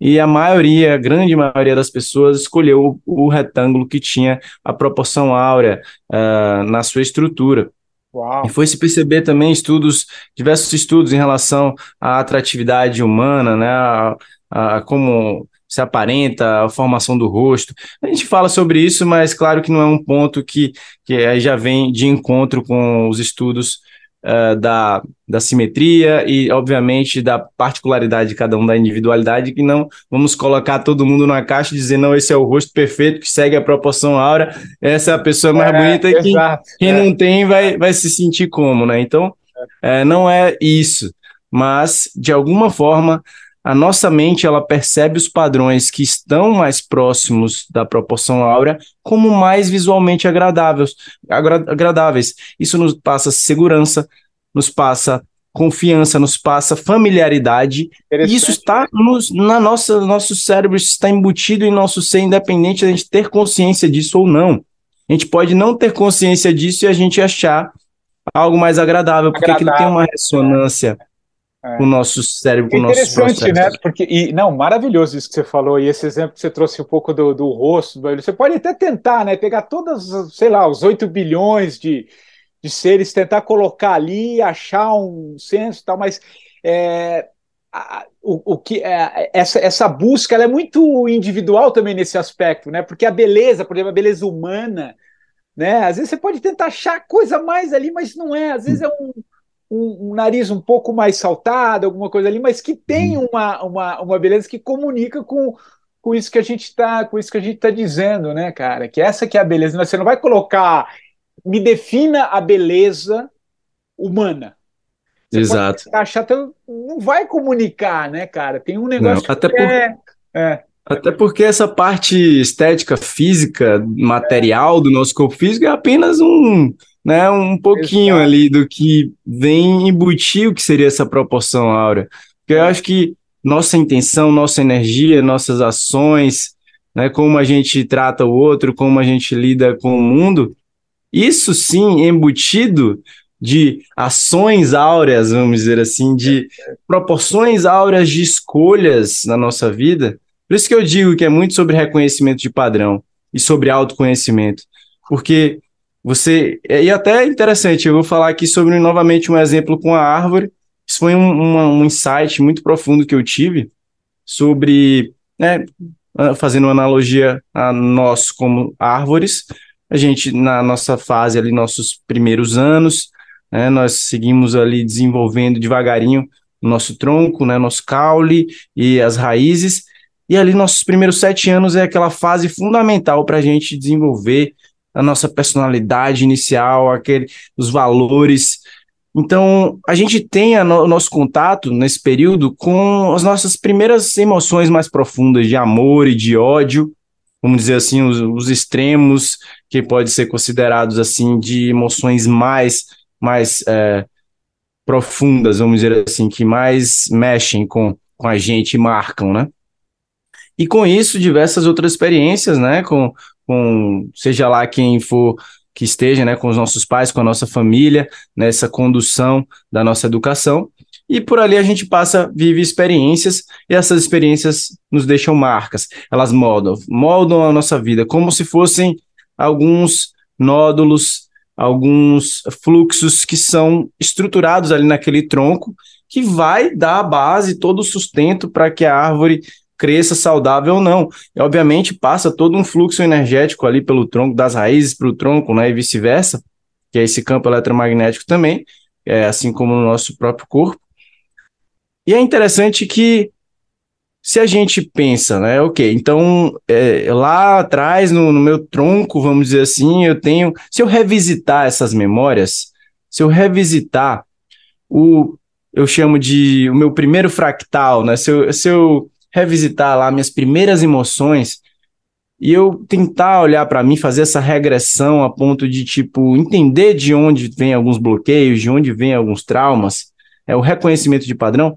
E: E a maioria, a grande maioria das pessoas escolheu o, o retângulo que tinha a proporção áurea uh, na sua estrutura. Uau. E foi se perceber também estudos, diversos estudos em relação à atratividade humana, né, a, a, como se aparenta, a formação do rosto. A gente fala sobre isso, mas claro que não é um ponto que, que já vem de encontro com os estudos uh, da, da simetria e, obviamente, da particularidade de cada um, da individualidade, que não vamos colocar todo mundo numa caixa e dizer, não, esse é o rosto perfeito, que segue a proporção áurea, essa é a pessoa mais é, bonita, e quem, quem é. não tem vai, vai se sentir como, né? Então, é, não é isso, mas, de alguma forma, a nossa mente ela percebe os padrões que estão mais próximos da proporção áurea como mais visualmente agradáveis. agradáveis. Isso nos passa segurança, nos passa confiança, nos passa familiaridade. E isso está nos, na nossa nosso cérebro, está embutido em nosso ser, independente de a gente ter consciência disso ou não. A gente pode não ter consciência disso e a gente achar algo mais agradável, porque agradável. aquilo tem uma ressonância é. o nosso cérebro, com o nosso
D: Interessante, né? Porque, e, não, maravilhoso isso que você falou, e esse exemplo que você trouxe um pouco do, do rosto, você pode até tentar, né? Pegar todas, sei lá, os 8 bilhões de, de seres, tentar colocar ali, achar um senso e tal, mas é, a, o, o que é, essa, essa busca é muito individual também nesse aspecto, né? Porque a beleza, por exemplo, a beleza humana, né? Às vezes você pode tentar achar coisa mais ali, mas não é, às vezes é um um, um, nariz um pouco mais saltado, alguma coisa ali, mas que tem uhum. uma, uma, uma beleza que comunica com, com isso que a gente está com isso que a gente tá dizendo, né, cara? Que essa que é a beleza. Você não vai colocar me defina a beleza humana.
E: Você Exato.
D: Achar não vai comunicar, né, cara? Tem um negócio
E: não, até que por... é, é. Até porque essa parte estética, física, material do nosso corpo físico é apenas um, né, um pouquinho Exato. ali do que vem embutir o que seria essa proporção áurea. Porque eu acho que nossa intenção, nossa energia, nossas ações, né, como a gente trata o outro, como a gente lida com o mundo, isso sim embutido de ações áureas, vamos dizer assim, de proporções áureas de escolhas na nossa vida. Por isso que eu digo que é muito sobre reconhecimento de padrão e sobre autoconhecimento, porque você e até é interessante, eu vou falar aqui sobre novamente um exemplo com a árvore. Isso foi um, uma, um insight muito profundo que eu tive sobre, né, fazendo uma analogia a nós como árvores, a gente na nossa fase ali, nossos primeiros anos, né, nós seguimos ali desenvolvendo devagarinho o nosso tronco, né, nosso caule e as raízes, e ali nossos primeiros sete anos é aquela fase fundamental para a gente desenvolver a nossa personalidade inicial, aquele, os valores. Então, a gente tem no, o nosso contato nesse período com as nossas primeiras emoções mais profundas de amor e de ódio, vamos dizer assim, os, os extremos que podem ser considerados assim de emoções mais mais é, profundas, vamos dizer assim, que mais mexem com, com a gente e marcam, né? E com isso, diversas outras experiências, né? Com, com seja lá quem for que esteja, né? Com os nossos pais, com a nossa família, nessa condução da nossa educação. E por ali a gente passa, vive experiências, e essas experiências nos deixam marcas. Elas moldam, moldam a nossa vida, como se fossem alguns nódulos alguns fluxos que são estruturados ali naquele tronco, que vai dar a base, todo o sustento para que a árvore cresça saudável ou não. E, obviamente, passa todo um fluxo energético ali pelo tronco, das raízes para o tronco, né, e vice-versa, que é esse campo eletromagnético também, é, assim como no nosso próprio corpo. E é interessante que se a gente pensa, né, ok, então é, lá atrás, no, no, meu tronco, vamos dizer assim, eu tenho. Se eu revisitar essas memórias, se eu revisitar o. Eu chamo de o meu primeiro fractal, né? Se eu, se eu revisitar lá minhas primeiras emoções e eu tentar olhar para mim, fazer essa regressão a ponto de, tipo, entender de onde vem alguns bloqueios, de onde vem alguns traumas, é o reconhecimento de padrão,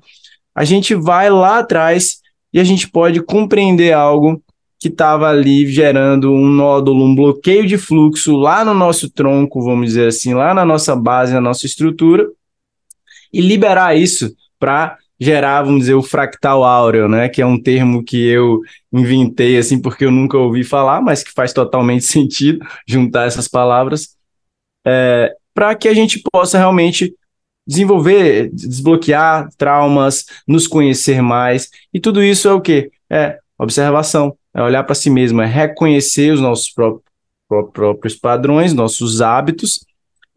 E: a gente vai lá atrás e a gente pode compreender algo que estava ali gerando um nódulo, um bloqueio de fluxo lá no nosso tronco, vamos dizer assim, lá na nossa base, na nossa estrutura, e liberar isso para gerar, vamos dizer, o fractal áureo, né, que é um termo que eu inventei assim porque eu nunca ouvi falar, mas que faz totalmente sentido juntar essas palavras, é, para que a gente possa realmente desenvolver, desbloquear traumas, nos conhecer mais. E tudo isso é o quê? É observação, é olhar para si mesmo, é reconhecer os nossos próprios padrões, nossos hábitos,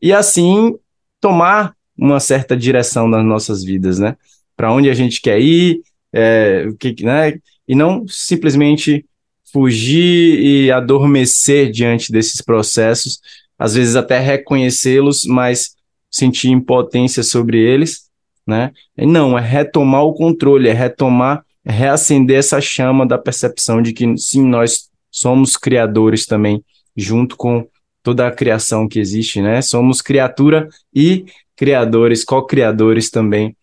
E: e assim tomar uma certa direção nas nossas vidas, né? Para onde a gente quer ir, é, que, né? E não simplesmente fugir e adormecer diante desses processos, às vezes até reconhecê-los, mas sentir impotência sobre eles, né? E não, é retomar o controle, é retomar, é reacender essa chama da percepção de que sim, nós somos criadores também, junto com toda a criação que existe, né? Somos criatura e criadores, co-criadores também.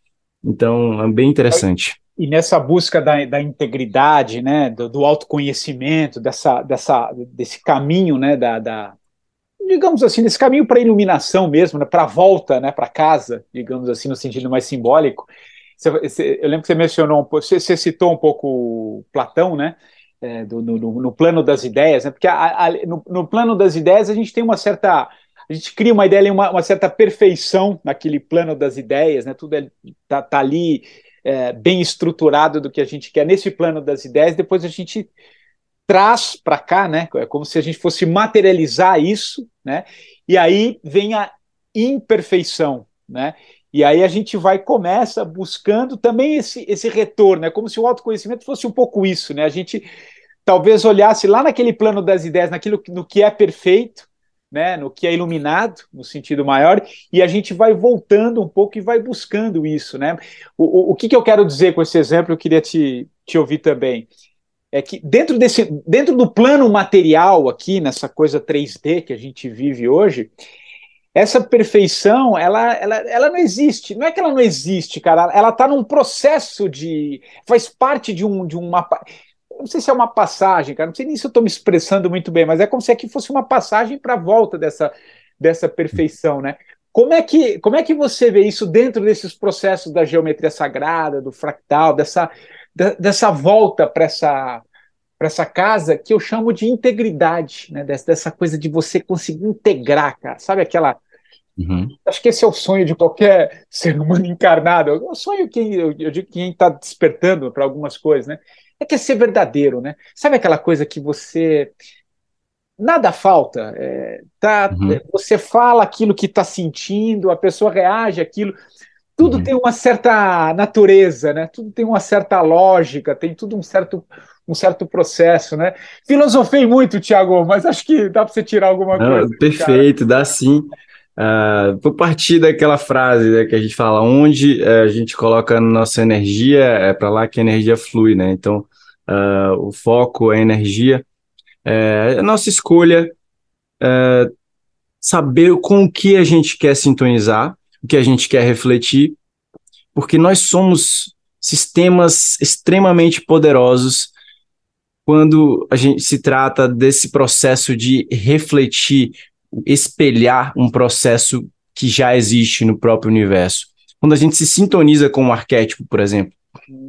E: Então, é bem interessante.
D: E nessa busca da, da integridade, né, do, do, autoconhecimento, dessa, dessa, desse caminho, né, da, da, digamos assim, nesse caminho para a iluminação mesmo, né, para a volta né, para casa, digamos assim, no sentido mais simbólico. Você, eu lembro que você mencionou, você, você citou um pouco Platão, né? É, do, no, no, plano das ideias, né? porque a, a, no, no, plano das ideias a gente tem uma certa. A gente cria uma ideia, uma, uma certa perfeição naquele plano das ideias, né? tudo está é, tá, tá ali é, bem estruturado do que a gente quer nesse plano das ideias, depois a gente traz para cá, né? É como se a gente fosse materializar isso, né? E aí vem a imperfeição, né? E aí a gente vai começa buscando também esse, esse retorno, é como se o autoconhecimento fosse um pouco isso, né? A gente talvez olhasse lá naquele plano das ideias, naquilo no que é perfeito, né? No que é iluminado, no sentido maior, e a gente vai voltando um pouco e vai buscando isso, né? O, o, o que, que eu quero dizer com esse exemplo? Eu queria te, te ouvir também é que dentro desse dentro do plano material aqui nessa coisa 3D que a gente vive hoje essa perfeição ela, ela, ela não existe não é que ela não existe cara ela está num processo de faz parte de um de uma não sei se é uma passagem, cara, não sei nem se eu estou me expressando muito bem, mas é como se aqui fosse uma passagem para a volta dessa, dessa perfeição, né? Como é, que, como é que você vê isso dentro desses processos da geometria sagrada, do fractal, dessa, dessa volta para essa, essa casa que eu chamo de integridade, né? Dessa, dessa coisa de você conseguir integrar, cara. Sabe aquela. Uhum. Acho que esse é o sonho de qualquer ser humano encarnado. É o sonho que eu, eu digo que quem está despertando para algumas coisas, né? É que é ser verdadeiro, né? Sabe aquela coisa que você nada falta. É, tá, uhum. É, você fala aquilo que está sentindo, a pessoa reage aquilo. Tudo uhum. tem uma certa natureza, né? Tudo tem uma certa lógica, tem tudo um certo, um certo processo, né? Filosofei muito, Tiago, mas acho que dá para você tirar alguma Não, coisa.
E: Perfeito, dá sim. Uh, vou partir daquela frase né, que a gente fala, onde uh, a gente coloca nossa energia, é para lá que a energia flui, né? Então, uh, o foco, a energia, é a nossa escolha, é, saber com o que a gente quer sintonizar, o que a gente quer refletir, porque nós somos sistemas extremamente poderosos quando a gente se trata desse processo de refletir, espelhar um processo que já existe no próprio universo. Quando a gente se sintoniza com um arquétipo, por exemplo,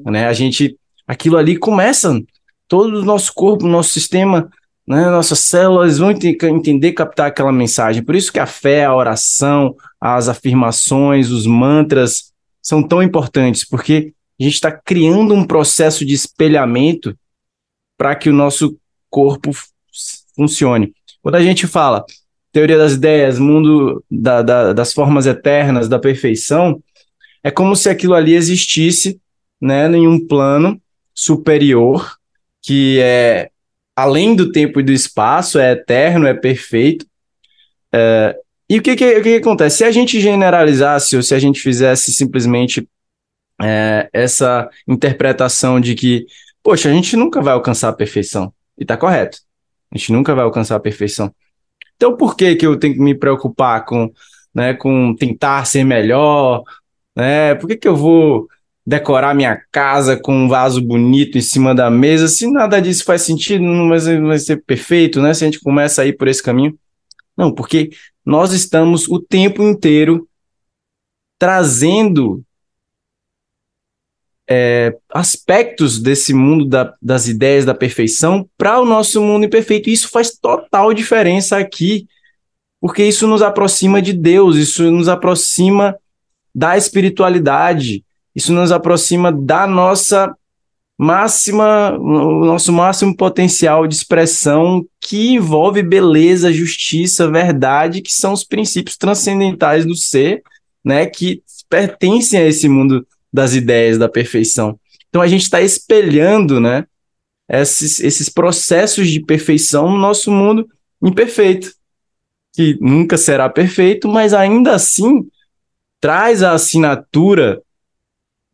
E: né, a gente, aquilo ali começa, todo o nosso corpo, nosso sistema né? Nossas células vão entender, captar aquela mensagem. Por isso que a fé, a oração, as afirmações, os mantras são tão importantes, porque a gente está criando um processo de espelhamento para que o nosso corpo funcione. Quando a gente fala teoria das ideias, mundo da, da, das formas eternas, da perfeição, é como se aquilo ali existisse né, em um plano superior, que é além do tempo e do espaço, é eterno, é perfeito. É, e o que, que, o que, que, acontece? Se a gente generalizasse ou se a gente fizesse simplesmente é, essa interpretação de que, poxa, a gente nunca vai alcançar a perfeição, e tá correto, a gente nunca vai alcançar a perfeição. Então, por que, que eu tenho que me preocupar com, né, com tentar ser melhor? Né? Por que, que eu vou decorar minha casa com um vaso bonito em cima da mesa, se nada disso faz sentido, não vai ser, perfeito, né? Se a gente começa a ir por esse caminho. Não, porque nós estamos o tempo inteiro trazendo é, aspectos desse mundo da, das ideias da perfeição para o nosso mundo imperfeito. Isso faz total diferença aqui, porque isso nos aproxima de Deus, isso nos aproxima da espiritualidade, isso nos aproxima da nossa máxima, o nosso máximo potencial de expressão que envolve beleza, justiça, verdade, que são os princípios transcendentais do ser, né, que pertencem a esse mundo das ideias da perfeição. Então a gente está espelhando, né, esses, esses processos de perfeição no nosso mundo imperfeito, que nunca será perfeito, mas ainda assim traz a assinatura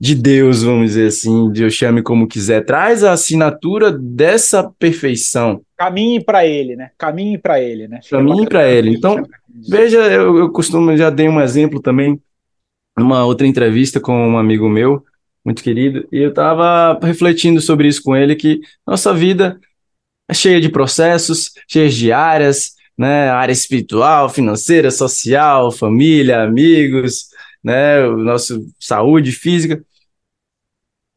E: de Deus, vamos dizer assim, Deus chame como quiser, traz a assinatura dessa perfeição.
D: Caminhe para ele, né? Caminhe para ele, né?
E: Caminhe para ele. Então, veja, eu, eu costumo, já dei um exemplo também, numa outra entrevista com um amigo meu, muito querido, e eu estava refletindo sobre isso com ele, que nossa vida é cheia de processos, cheia de áreas, né? Área espiritual, financeira, social, família, amigos, né? O nosso saúde física.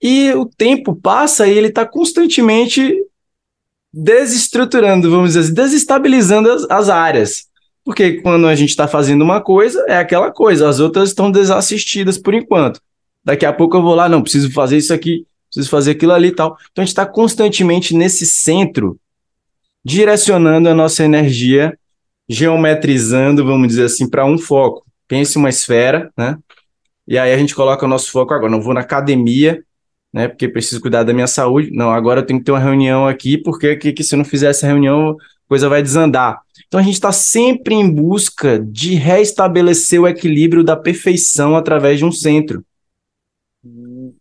E: E o tempo passa e ele está constantemente desestruturando, vamos dizer assim, desestabilizando as, as áreas. Porque quando a gente está fazendo uma coisa, é aquela coisa, as outras estão desassistidas por enquanto. Daqui a pouco eu vou lá, não, preciso fazer isso aqui, preciso fazer aquilo ali e tal. Então a gente está constantemente nesse centro, direcionando a nossa energia, geometrizando, vamos dizer assim, para um foco. Pense uma esfera, né? E aí a gente coloca o nosso foco agora. Não vou na academia né? Porque preciso cuidar da minha saúde. Não, agora eu tenho que ter uma reunião aqui, porque que, que se eu não fizer essa reunião, coisa vai desandar. Então a gente está sempre em busca de restabelecer o equilíbrio da perfeição através de um centro.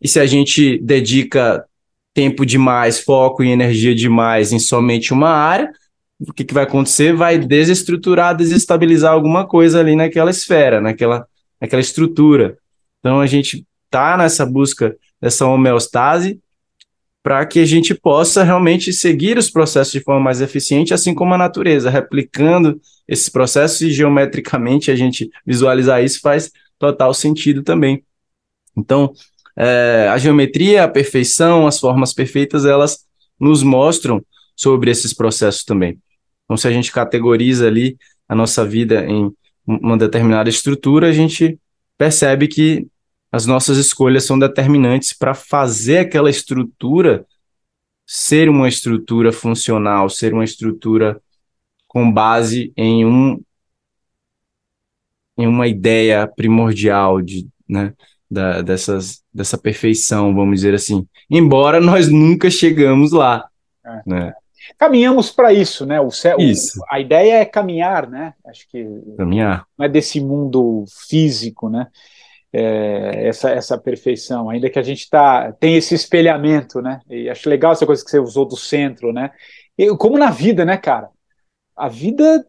E: E se a gente dedica tempo demais, foco e energia demais em somente uma área, o que, que vai acontecer? Vai desestruturar, desestabilizar alguma coisa ali naquela esfera, naquela, naquela estrutura. Então a gente está nessa busca dessa homeostase, para que a gente possa realmente seguir os processos de forma mais eficiente, assim como a natureza, replicando esses processos e geometricamente a gente visualizar isso faz total sentido também. Então, é, a geometria, a perfeição, as formas perfeitas, elas nos mostram sobre esses processos também. Então, se a gente categoriza ali a nossa vida em uma determinada estrutura, a gente percebe que as nossas escolhas são determinantes para fazer aquela estrutura ser uma estrutura funcional, ser uma estrutura com base em um em uma ideia primordial de, né, da, dessas, dessa perfeição, vamos dizer assim. Embora nós nunca chegamos lá. É. Né?
D: Caminhamos para isso, né? O, céu, isso. a ideia é caminhar, né? Acho que
E: caminhar.
D: não é desse mundo físico, né? É, essa, essa perfeição, ainda que a gente tá, tem esse espelhamento, né? E acho legal essa coisa que você usou do centro, né? E, como na vida, né, cara? A vida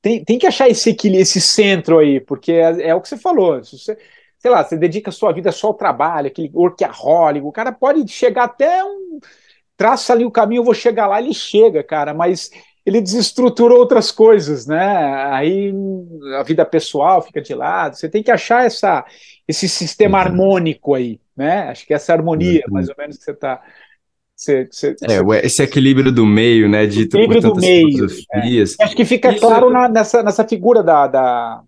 D: tem, tem que achar esse esse centro aí, porque é, é o que você falou. Se você, sei lá, você dedica a sua vida só ao trabalho, aquele workaholic, o cara pode chegar até um. Traça ali o caminho, eu vou chegar lá, ele chega, cara, mas ele desestrutura outras coisas, né? Aí a vida pessoal fica de lado. Você tem que achar essa, esse sistema uhum. harmônico aí, né? Acho que essa harmonia, uhum. mais ou menos, que você está.
E: Você, você, é, esse equilíbrio do meio, né? Dito
D: equilíbrio do meio. É. Acho que fica Isso claro é... na, nessa, nessa figura da, da,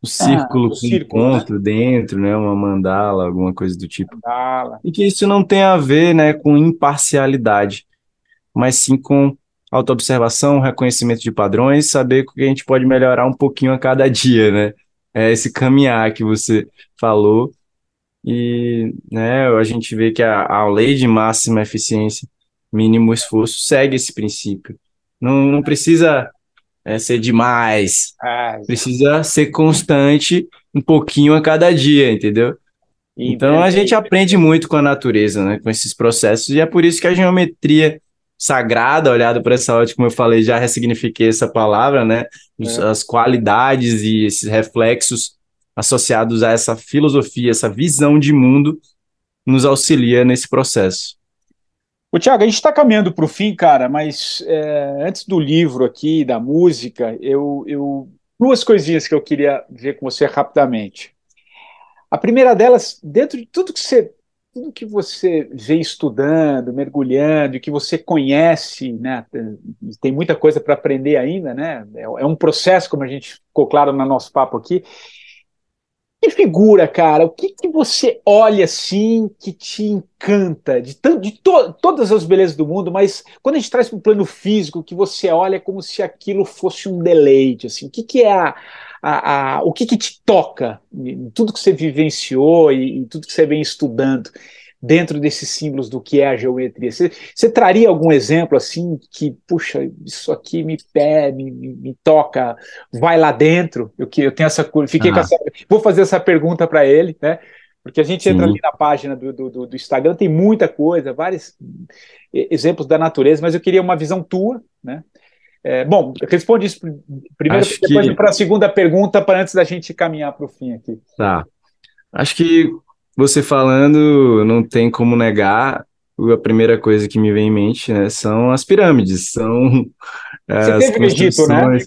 E: o círculo ah, o com círculo, ponto né? dentro, né? Uma mandala, alguma coisa do tipo. Mandala. E que isso não tem a ver, né, com imparcialidade, mas sim com autoobservação, reconhecimento de padrões, saber que a gente pode melhorar um pouquinho a cada dia, né? É esse caminhar que você falou. E né, a gente vê que a, a lei de máxima eficiência, mínimo esforço, segue esse princípio. Não, não precisa é, ser demais. Ah, precisa ser constante um pouquinho a cada dia, entendeu? Então a gente aprende muito com a natureza, né, com esses processos, e é por isso que a geometria sagrada, olhado por essa ótica, como eu falei, já ressignifiquei essa palavra, né, é. as qualidades e esses reflexos associados a essa filosofia, essa visão de mundo, nos auxilia nesse processo.
D: O Tiago, a gente está caminhando para o fim, cara, mas é, antes do livro aqui, da música, eu, eu duas coisinhas que eu queria ver com você rapidamente. A primeira delas, dentro de tudo que você tudo que você vê estudando, mergulhando, que você conhece, né? Tem muita coisa para aprender ainda, né? É, é um processo, como a gente ficou claro no nosso papo aqui. Que figura, cara? O que, que você olha assim que te encanta de, de to todas as belezas do mundo, mas quando a gente traz para o plano físico, que você olha como se aquilo fosse um deleite, assim, o que, que é a, a, a o que, que te toca em tudo que você vivenciou e em tudo que você vem estudando? dentro desses símbolos do que é a geometria. Você, você traria algum exemplo assim que, puxa, isso aqui me pé, me, me, me toca, vai lá dentro? Eu, que, eu tenho essa fiquei com essa, vou fazer essa pergunta para ele, né? Porque a gente Sim. entra ali na página do, do, do, Instagram, tem muita coisa, vários exemplos da natureza, mas eu queria uma visão tua, né? É, bom, responde isso primeiro, Acho depois que... para a segunda pergunta, para antes da gente caminhar para o fim aqui.
E: Tá. Acho que você falando, não tem como negar, a primeira coisa que me vem em mente, né, são as pirâmides, são
D: Você as teve Egito, né?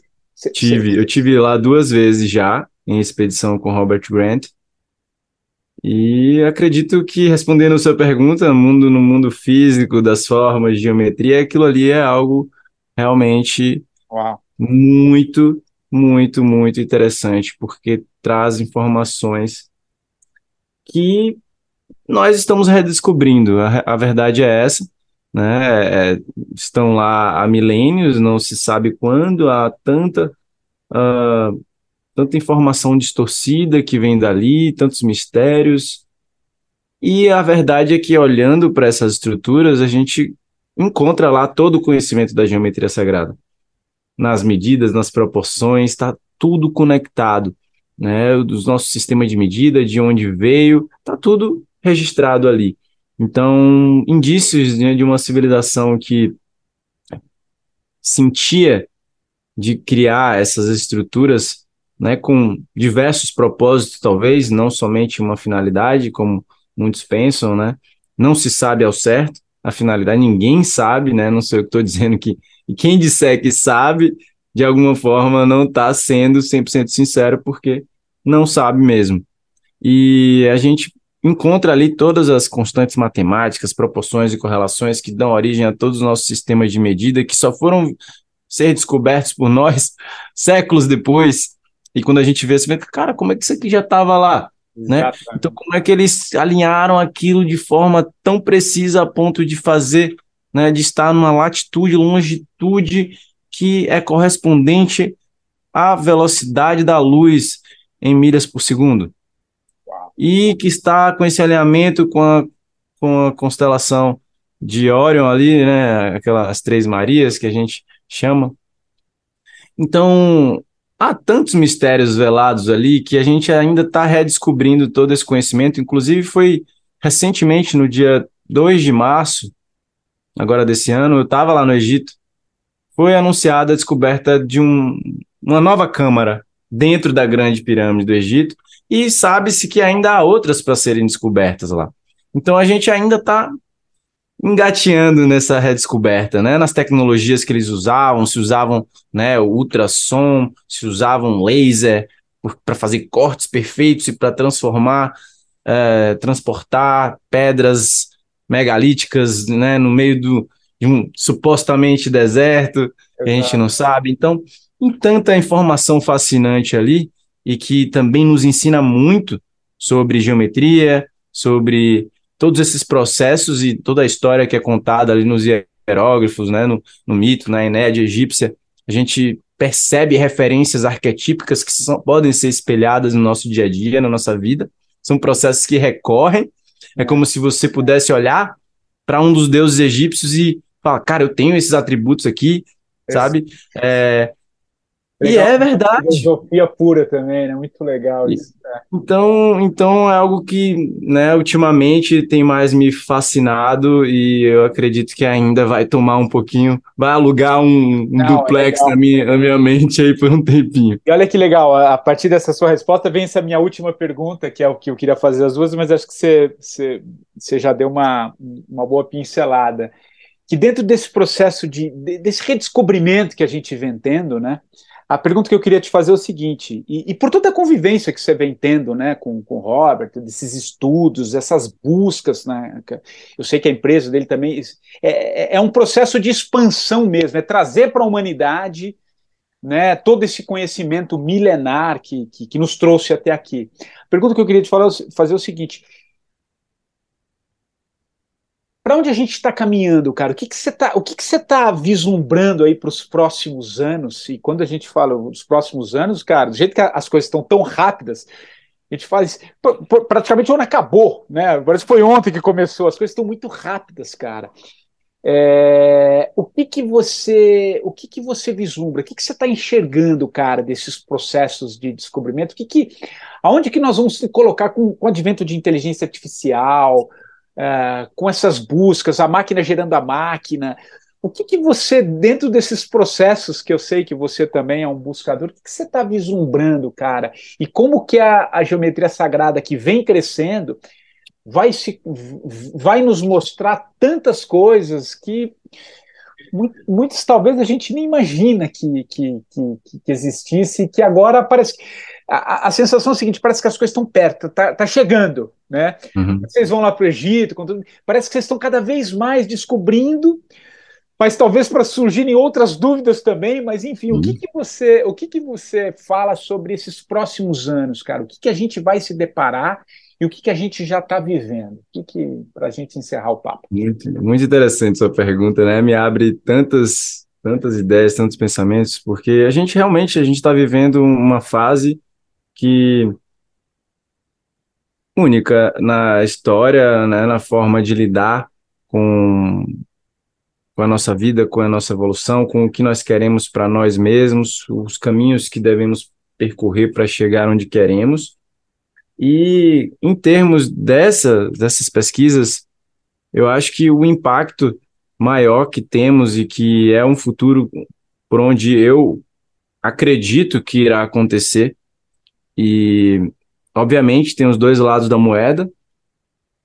E: Tive, eu tive lá duas vezes já, em expedição com Robert Grant, e acredito que, respondendo a sua pergunta, mundo no mundo físico, das formas, geometria, aquilo ali é algo realmente Uau. muito, muito, muito interessante, porque traz informações que nós estamos redescobrindo. A, a verdade é essa, né? É, estão lá há milênios, não se sabe quando, há tanta, uh, tanta informação distorcida que vem dali, tantos mistérios. E a verdade é que, olhando para essas estruturas, a gente encontra lá todo o conhecimento da geometria sagrada. Nas medidas, nas proporções, está tudo conectado né, dos nossos sistemas de medida, de onde veio, está tudo registrado ali. Então, indícios né, de uma civilização que sentia de criar essas estruturas né, com diversos propósitos, talvez, não somente uma finalidade, como muitos pensam, né? não se sabe ao certo a finalidade, ninguém sabe, né? Não sei o que estou dizendo que. E quem disser que sabe, de alguma forma, não está sendo 100% sincero, porque não sabe mesmo. E a gente encontra ali todas as constantes matemáticas, proporções e correlações que dão origem a todos os nossos sistemas de medida, que só foram ser descobertos por nós séculos depois. E quando a gente vê, você vê, cara, como é que isso aqui já estava lá? Né? Então, como é que eles alinharam aquilo de forma tão precisa a ponto de fazer, né, de estar numa latitude, longitude que é correspondente à velocidade da luz em milhas por segundo? E que está com esse alinhamento com a, com a constelação de Orion ali, né, aquelas três Marias que a gente chama. Então, há tantos mistérios velados ali que a gente ainda está redescobrindo todo esse conhecimento. Inclusive, foi recentemente, no dia 2 de março, agora desse ano, eu estava lá no Egito, foi anunciada a descoberta de um, uma nova câmara dentro da Grande Pirâmide do Egito, e sabe-se que ainda há outras para serem descobertas lá. Então a gente ainda está engateando nessa redescoberta, né? Nas tecnologias que eles usavam, se usavam, né, ultrassom, se usavam laser para fazer cortes perfeitos e para transformar, é, transportar pedras megalíticas, né, no meio do, de um supostamente deserto, Exato. que a gente não sabe. Então, em tanta informação fascinante ali e que também nos ensina muito sobre geometria, sobre todos esses processos e toda a história que é contada ali nos hieróglifos, né, no, no mito, na Enéade egípcia, a gente percebe referências arquetípicas que são, podem ser espelhadas no nosso dia a dia, na nossa vida. São processos que recorrem. É como se você pudesse olhar para um dos deuses egípcios e falar, cara, eu tenho esses atributos aqui, sabe? É,
D: e é verdade. Filosofia pura também, né? Muito legal isso.
E: É. Então, então é algo que, né, ultimamente tem mais me fascinado e eu acredito que ainda vai tomar um pouquinho, vai alugar um, um Não, é duplex é na, minha, na minha mente aí por um tempinho.
D: E olha que legal, a partir dessa sua resposta vem essa minha última pergunta, que é o que eu queria fazer as duas, mas acho que você, você, você já deu uma, uma boa pincelada. Que dentro desse processo de, desse redescobrimento que a gente vem tendo, né? A pergunta que eu queria te fazer é o seguinte, e, e, por toda a convivência que você vem tendo né, com, com o Robert, desses estudos, essas buscas, né, eu sei que a empresa dele também é, é, é um processo de expansão mesmo, é trazer para a humanidade né, todo esse conhecimento milenar que, que, que, nos trouxe até aqui. A pergunta que eu queria te falar, fazer é o seguinte: para onde a gente está caminhando, cara? O que, você está, o que, que você tá vislumbrando aí para os próximos anos? E quando a gente fala dos próximos anos, cara, do jeito que as coisas estão tão rápidas, a gente faz praticamente o ano acabou, né? Parece que foi ontem que começou. As coisas estão muito rápidas, cara. É, o que que você, o que que você vislumbra? O que que você está enxergando, cara, desses processos de descobrimento? O que que, aonde que nós vamos se colocar com, com o advento de inteligência artificial? É, com essas buscas, a máquina gerando a máquina. O que, que você, dentro desses processos, que eu sei que você também é um buscador, o que, que você está vislumbrando, cara? E como que a, a geometria sagrada que vem crescendo vai, se, vai nos mostrar tantas coisas que muitos talvez a gente nem imagina que, que, que, que existisse, que agora parece a, a, sensação é a seguinte: parece que as coisas estão perto, tá, tá chegando, né? Uhum. Vocês vão lá para o Egito, tudo, parece que vocês estão cada vez mais descobrindo, mas talvez para surgirem outras dúvidas também. Mas enfim, uhum. o que, que você, o que, que você fala sobre esses próximos anos, cara? O que, que a gente vai se deparar e o que, que a gente já está vivendo? O que, que para a gente encerrar o papo?
E: Muito, muito interessante sua pergunta, né? Me abre tantas tantas ideias, tantos pensamentos, porque a gente realmente a gente está vivendo uma fase que única na história, né, na forma de lidar com, com a nossa vida, com a nossa evolução, com o que nós queremos para nós mesmos, os caminhos que devemos percorrer para chegar onde queremos. E em termos dessa, dessas pesquisas, eu acho que o impacto maior que temos e que é um futuro por onde eu acredito que irá acontecer e, obviamente, tem os dois lados da moeda,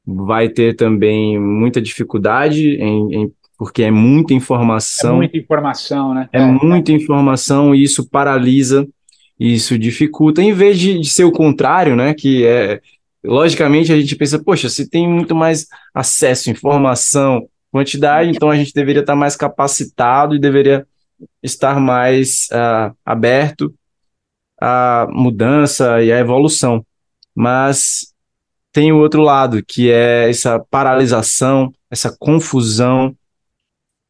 E: vai ter também muita dificuldade em, em porque é muita informação. É
D: muita informação, né?
E: É, é muita informação e isso paralisa, isso dificulta, em vez de, de ser o contrário, né? Que é logicamente a gente pensa, poxa, se tem muito mais acesso, informação, quantidade, então a gente deveria estar mais capacitado e deveria estar mais uh, aberto à mudança e à evolução. Mas tem o outro lado, que é essa paralisação, essa confusão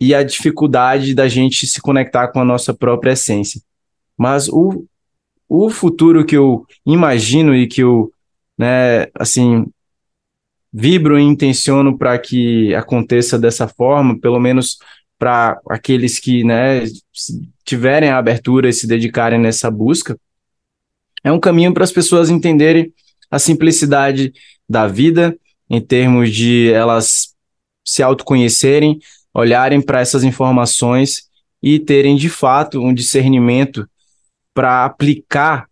E: e a dificuldade da gente se conectar com a nossa própria essência. Mas o, o futuro que eu imagino e que eu, né, assim, vibro e intenciono para que aconteça dessa forma, pelo menos para aqueles que, né, tiverem a abertura e se dedicarem nessa busca, é um caminho para as pessoas entenderem a simplicidade da vida, em termos de elas se autoconhecerem, olharem para essas informações e terem de fato um discernimento para aplicar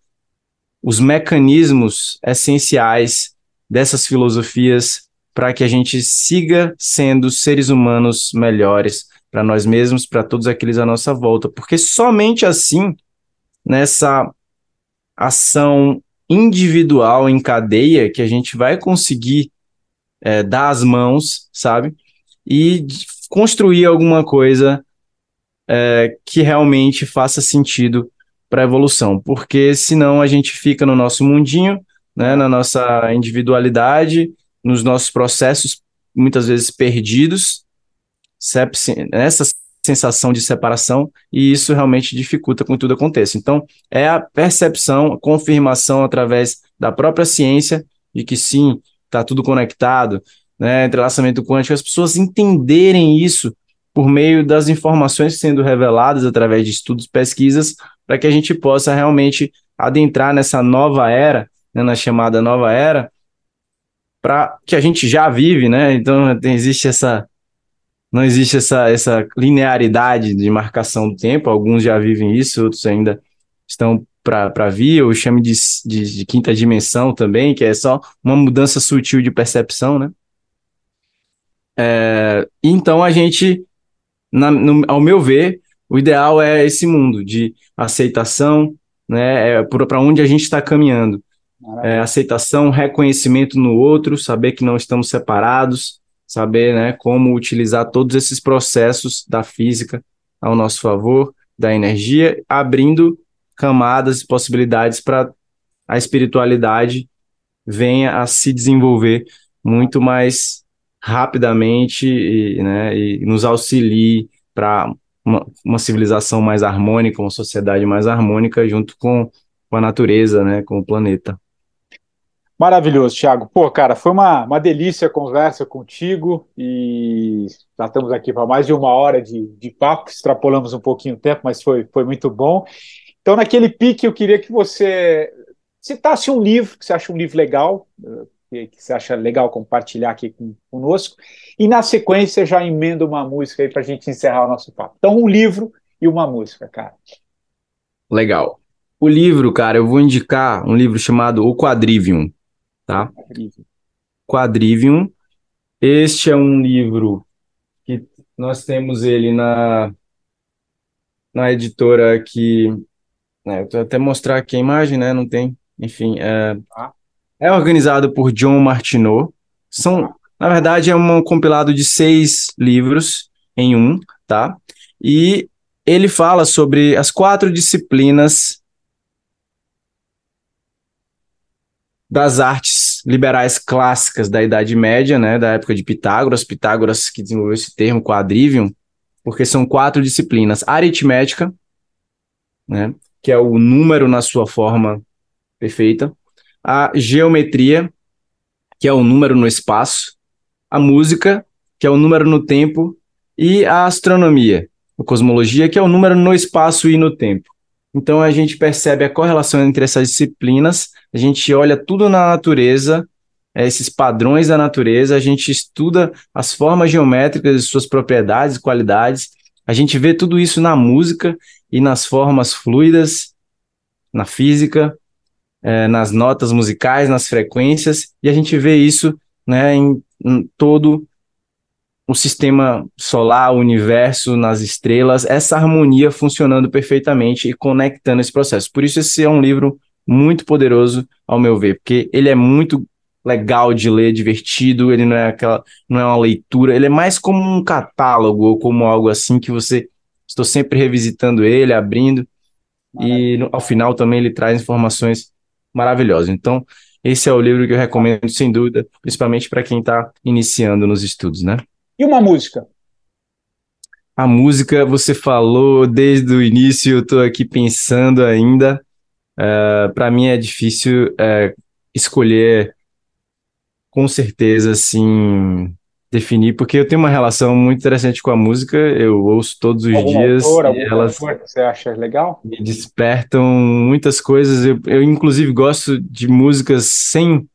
E: os mecanismos essenciais dessas filosofias para que a gente siga sendo seres humanos melhores para nós mesmos, para todos aqueles à nossa volta, porque somente assim, nessa ação individual em cadeia, que a gente vai conseguir é, dar as mãos, sabe? E construir alguma coisa é, que realmente faça sentido para a evolução, porque senão a gente fica no nosso mundinho, né, na nossa individualidade, nos nossos processos muitas vezes perdidos, nessa sensação de separação, e isso realmente dificulta com que tudo aconteça. Então, é a percepção, confirmação através da própria ciência de que sim, está tudo conectado, né, entrelaçamento quântico, as pessoas entenderem isso por meio das informações sendo reveladas através de estudos, pesquisas, para que a gente possa realmente adentrar nessa nova era, né, na chamada nova era, para que a gente já vive, né? Então existe essa não existe essa, essa linearidade de marcação do tempo. Alguns já vivem isso, outros ainda estão para vir. Eu chamo de, de, de, quinta dimensão também, que é só uma mudança sutil de percepção, né? É, então a gente, na, no, ao meu ver, o ideal é esse mundo de aceitação, né? É para onde a gente está caminhando. É, aceitação, reconhecimento no outro, saber que não estamos separados, saber né, como utilizar todos esses processos da física ao nosso favor, da energia, abrindo camadas e possibilidades para a espiritualidade venha a se desenvolver muito mais rapidamente e, né, e nos auxilie para uma, uma, civilização mais harmônica, uma sociedade mais harmônica junto com, com a natureza, né, com o planeta.
D: Maravilhoso, Thiago. Pô, cara, foi uma, uma delícia a conversa contigo e já estamos aqui para mais de uma hora de, de papo, extrapolamos um pouquinho o tempo, mas foi, foi muito bom. Então, naquele pique, eu queria que você citasse um livro, que você acha um livro legal, que, que você acha legal compartilhar aqui com, conosco, e na sequência já emenda uma música aí para a gente encerrar o nosso papo. Então, um livro e uma música, cara.
E: Legal. O livro, cara, eu vou indicar um livro chamado O Quadrivium, tá? Quadrivium. Este é um livro que nós temos ele na, na editora que. Né, eu até mostrar aqui a imagem, né? Não tem. Enfim, é, é organizado por John Martineau. São, na verdade, é um compilado de seis livros em um, tá? E ele fala sobre as quatro disciplinas das artes liberais clássicas da Idade Média, né, da época de Pitágoras, Pitágoras que desenvolveu esse termo quadrivium, porque são quatro disciplinas: aritmética, né, que é o número na sua forma perfeita, a geometria, que é o número no espaço, a música, que é o número no tempo, e a astronomia, a cosmologia, que é o número no espaço e no tempo. Então a gente percebe a correlação entre essas disciplinas, a gente olha tudo na natureza, é, esses padrões da natureza, a gente estuda as formas geométricas e suas propriedades qualidades, a gente vê tudo isso na música e nas formas fluidas, na física, é, nas notas musicais, nas frequências, e a gente vê isso né, em hum, todo o sistema solar, o universo, nas estrelas, essa harmonia funcionando perfeitamente e conectando esse processo. Por isso, esse é um livro muito poderoso, ao meu ver, porque ele é muito legal de ler, divertido, ele não é aquela, não é uma leitura, ele é mais como um catálogo ou como algo assim que você estou sempre revisitando ele, abrindo e no, ao final também ele traz informações maravilhosas. Então, esse é o livro que eu recomendo sem dúvida, principalmente para quem está iniciando nos estudos, né?
D: E uma música?
E: A música, você falou desde o início, eu estou aqui pensando ainda. Uh, Para mim é difícil uh, escolher com certeza, assim, definir, porque eu tenho uma relação muito interessante com a música, eu ouço todos os
D: Algum
E: dias
D: autor,
E: e elas
D: autor que você acha legal?
E: me despertam muitas coisas. Eu, eu, inclusive, gosto de músicas sem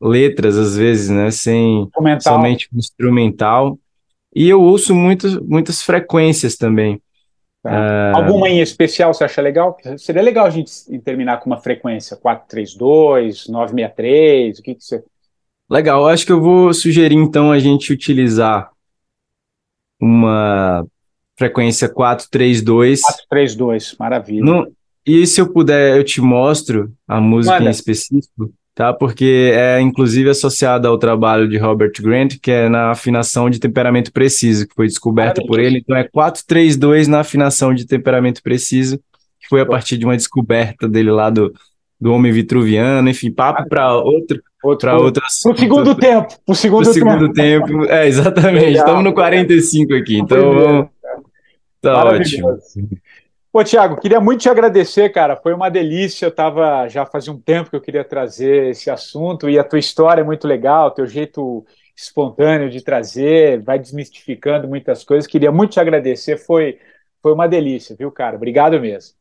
E: letras, às vezes, né? Sem
D: Instrumental.
E: somente instrumental. E eu ouço muito, muitas frequências também.
D: Tá. Alguma em especial você acha legal? Seria legal a gente terminar com uma frequência 432, 963, o que, que você...
E: Legal, acho que eu vou sugerir então a gente utilizar uma frequência 432.
D: 432, maravilha.
E: No, e se eu puder, eu te mostro a música
D: Manda.
E: em específico, tá? Porque é inclusive associada ao trabalho de Robert Grant, que é na afinação de temperamento preciso, que foi descoberta por ele. Então é 432 na afinação de temperamento preciso, que foi a partir de uma descoberta dele lá do, do homem vitruviano, enfim, papo para outro,
D: Outro,
E: para outras
D: Pro segundo tempo, pro segundo,
E: pro segundo
D: tempo.
E: tempo. É, exatamente.
D: Legal.
E: Estamos no 45 aqui, então vamos. Tá ótimo.
D: Pô, Tiago, queria muito te agradecer, cara. Foi uma delícia. Eu tava já fazia um tempo que eu queria trazer esse assunto e a tua história é muito legal, teu jeito espontâneo de trazer, vai desmistificando muitas coisas. Queria muito te agradecer. Foi foi uma delícia, viu, cara? Obrigado mesmo.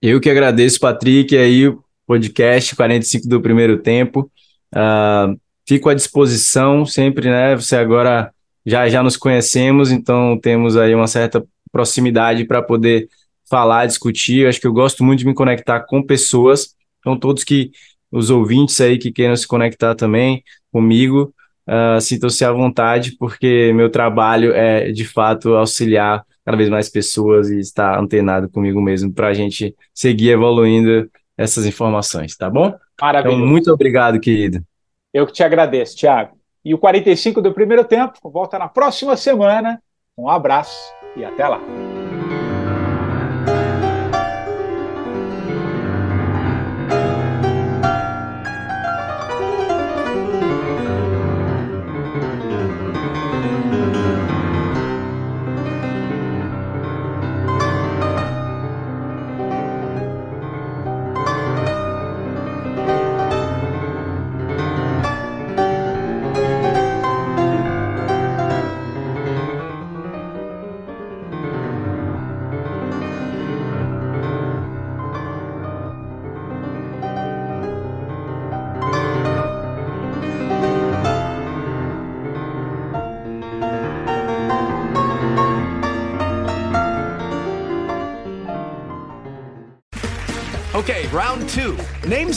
E: Eu que agradeço, Patrick, aí o podcast 45 do primeiro tempo. Ah, fico à disposição sempre, né? Você agora já já nos conhecemos, então temos aí uma certa proximidade para poder falar, discutir. Eu acho que eu gosto muito de me conectar com pessoas. Então, todos que os ouvintes aí que queiram se conectar também comigo, ah, sintam-se à vontade, porque meu trabalho é de fato auxiliar cada vez mais pessoas e estar antenado comigo mesmo para a gente seguir evoluindo essas informações, tá bom? Então,
D: Maravilhoso.
E: muito obrigado, querido.
D: Eu que te agradeço, Tiago. E o 45 do primeiro tempo volta na próxima semana. Um abraço e até lá.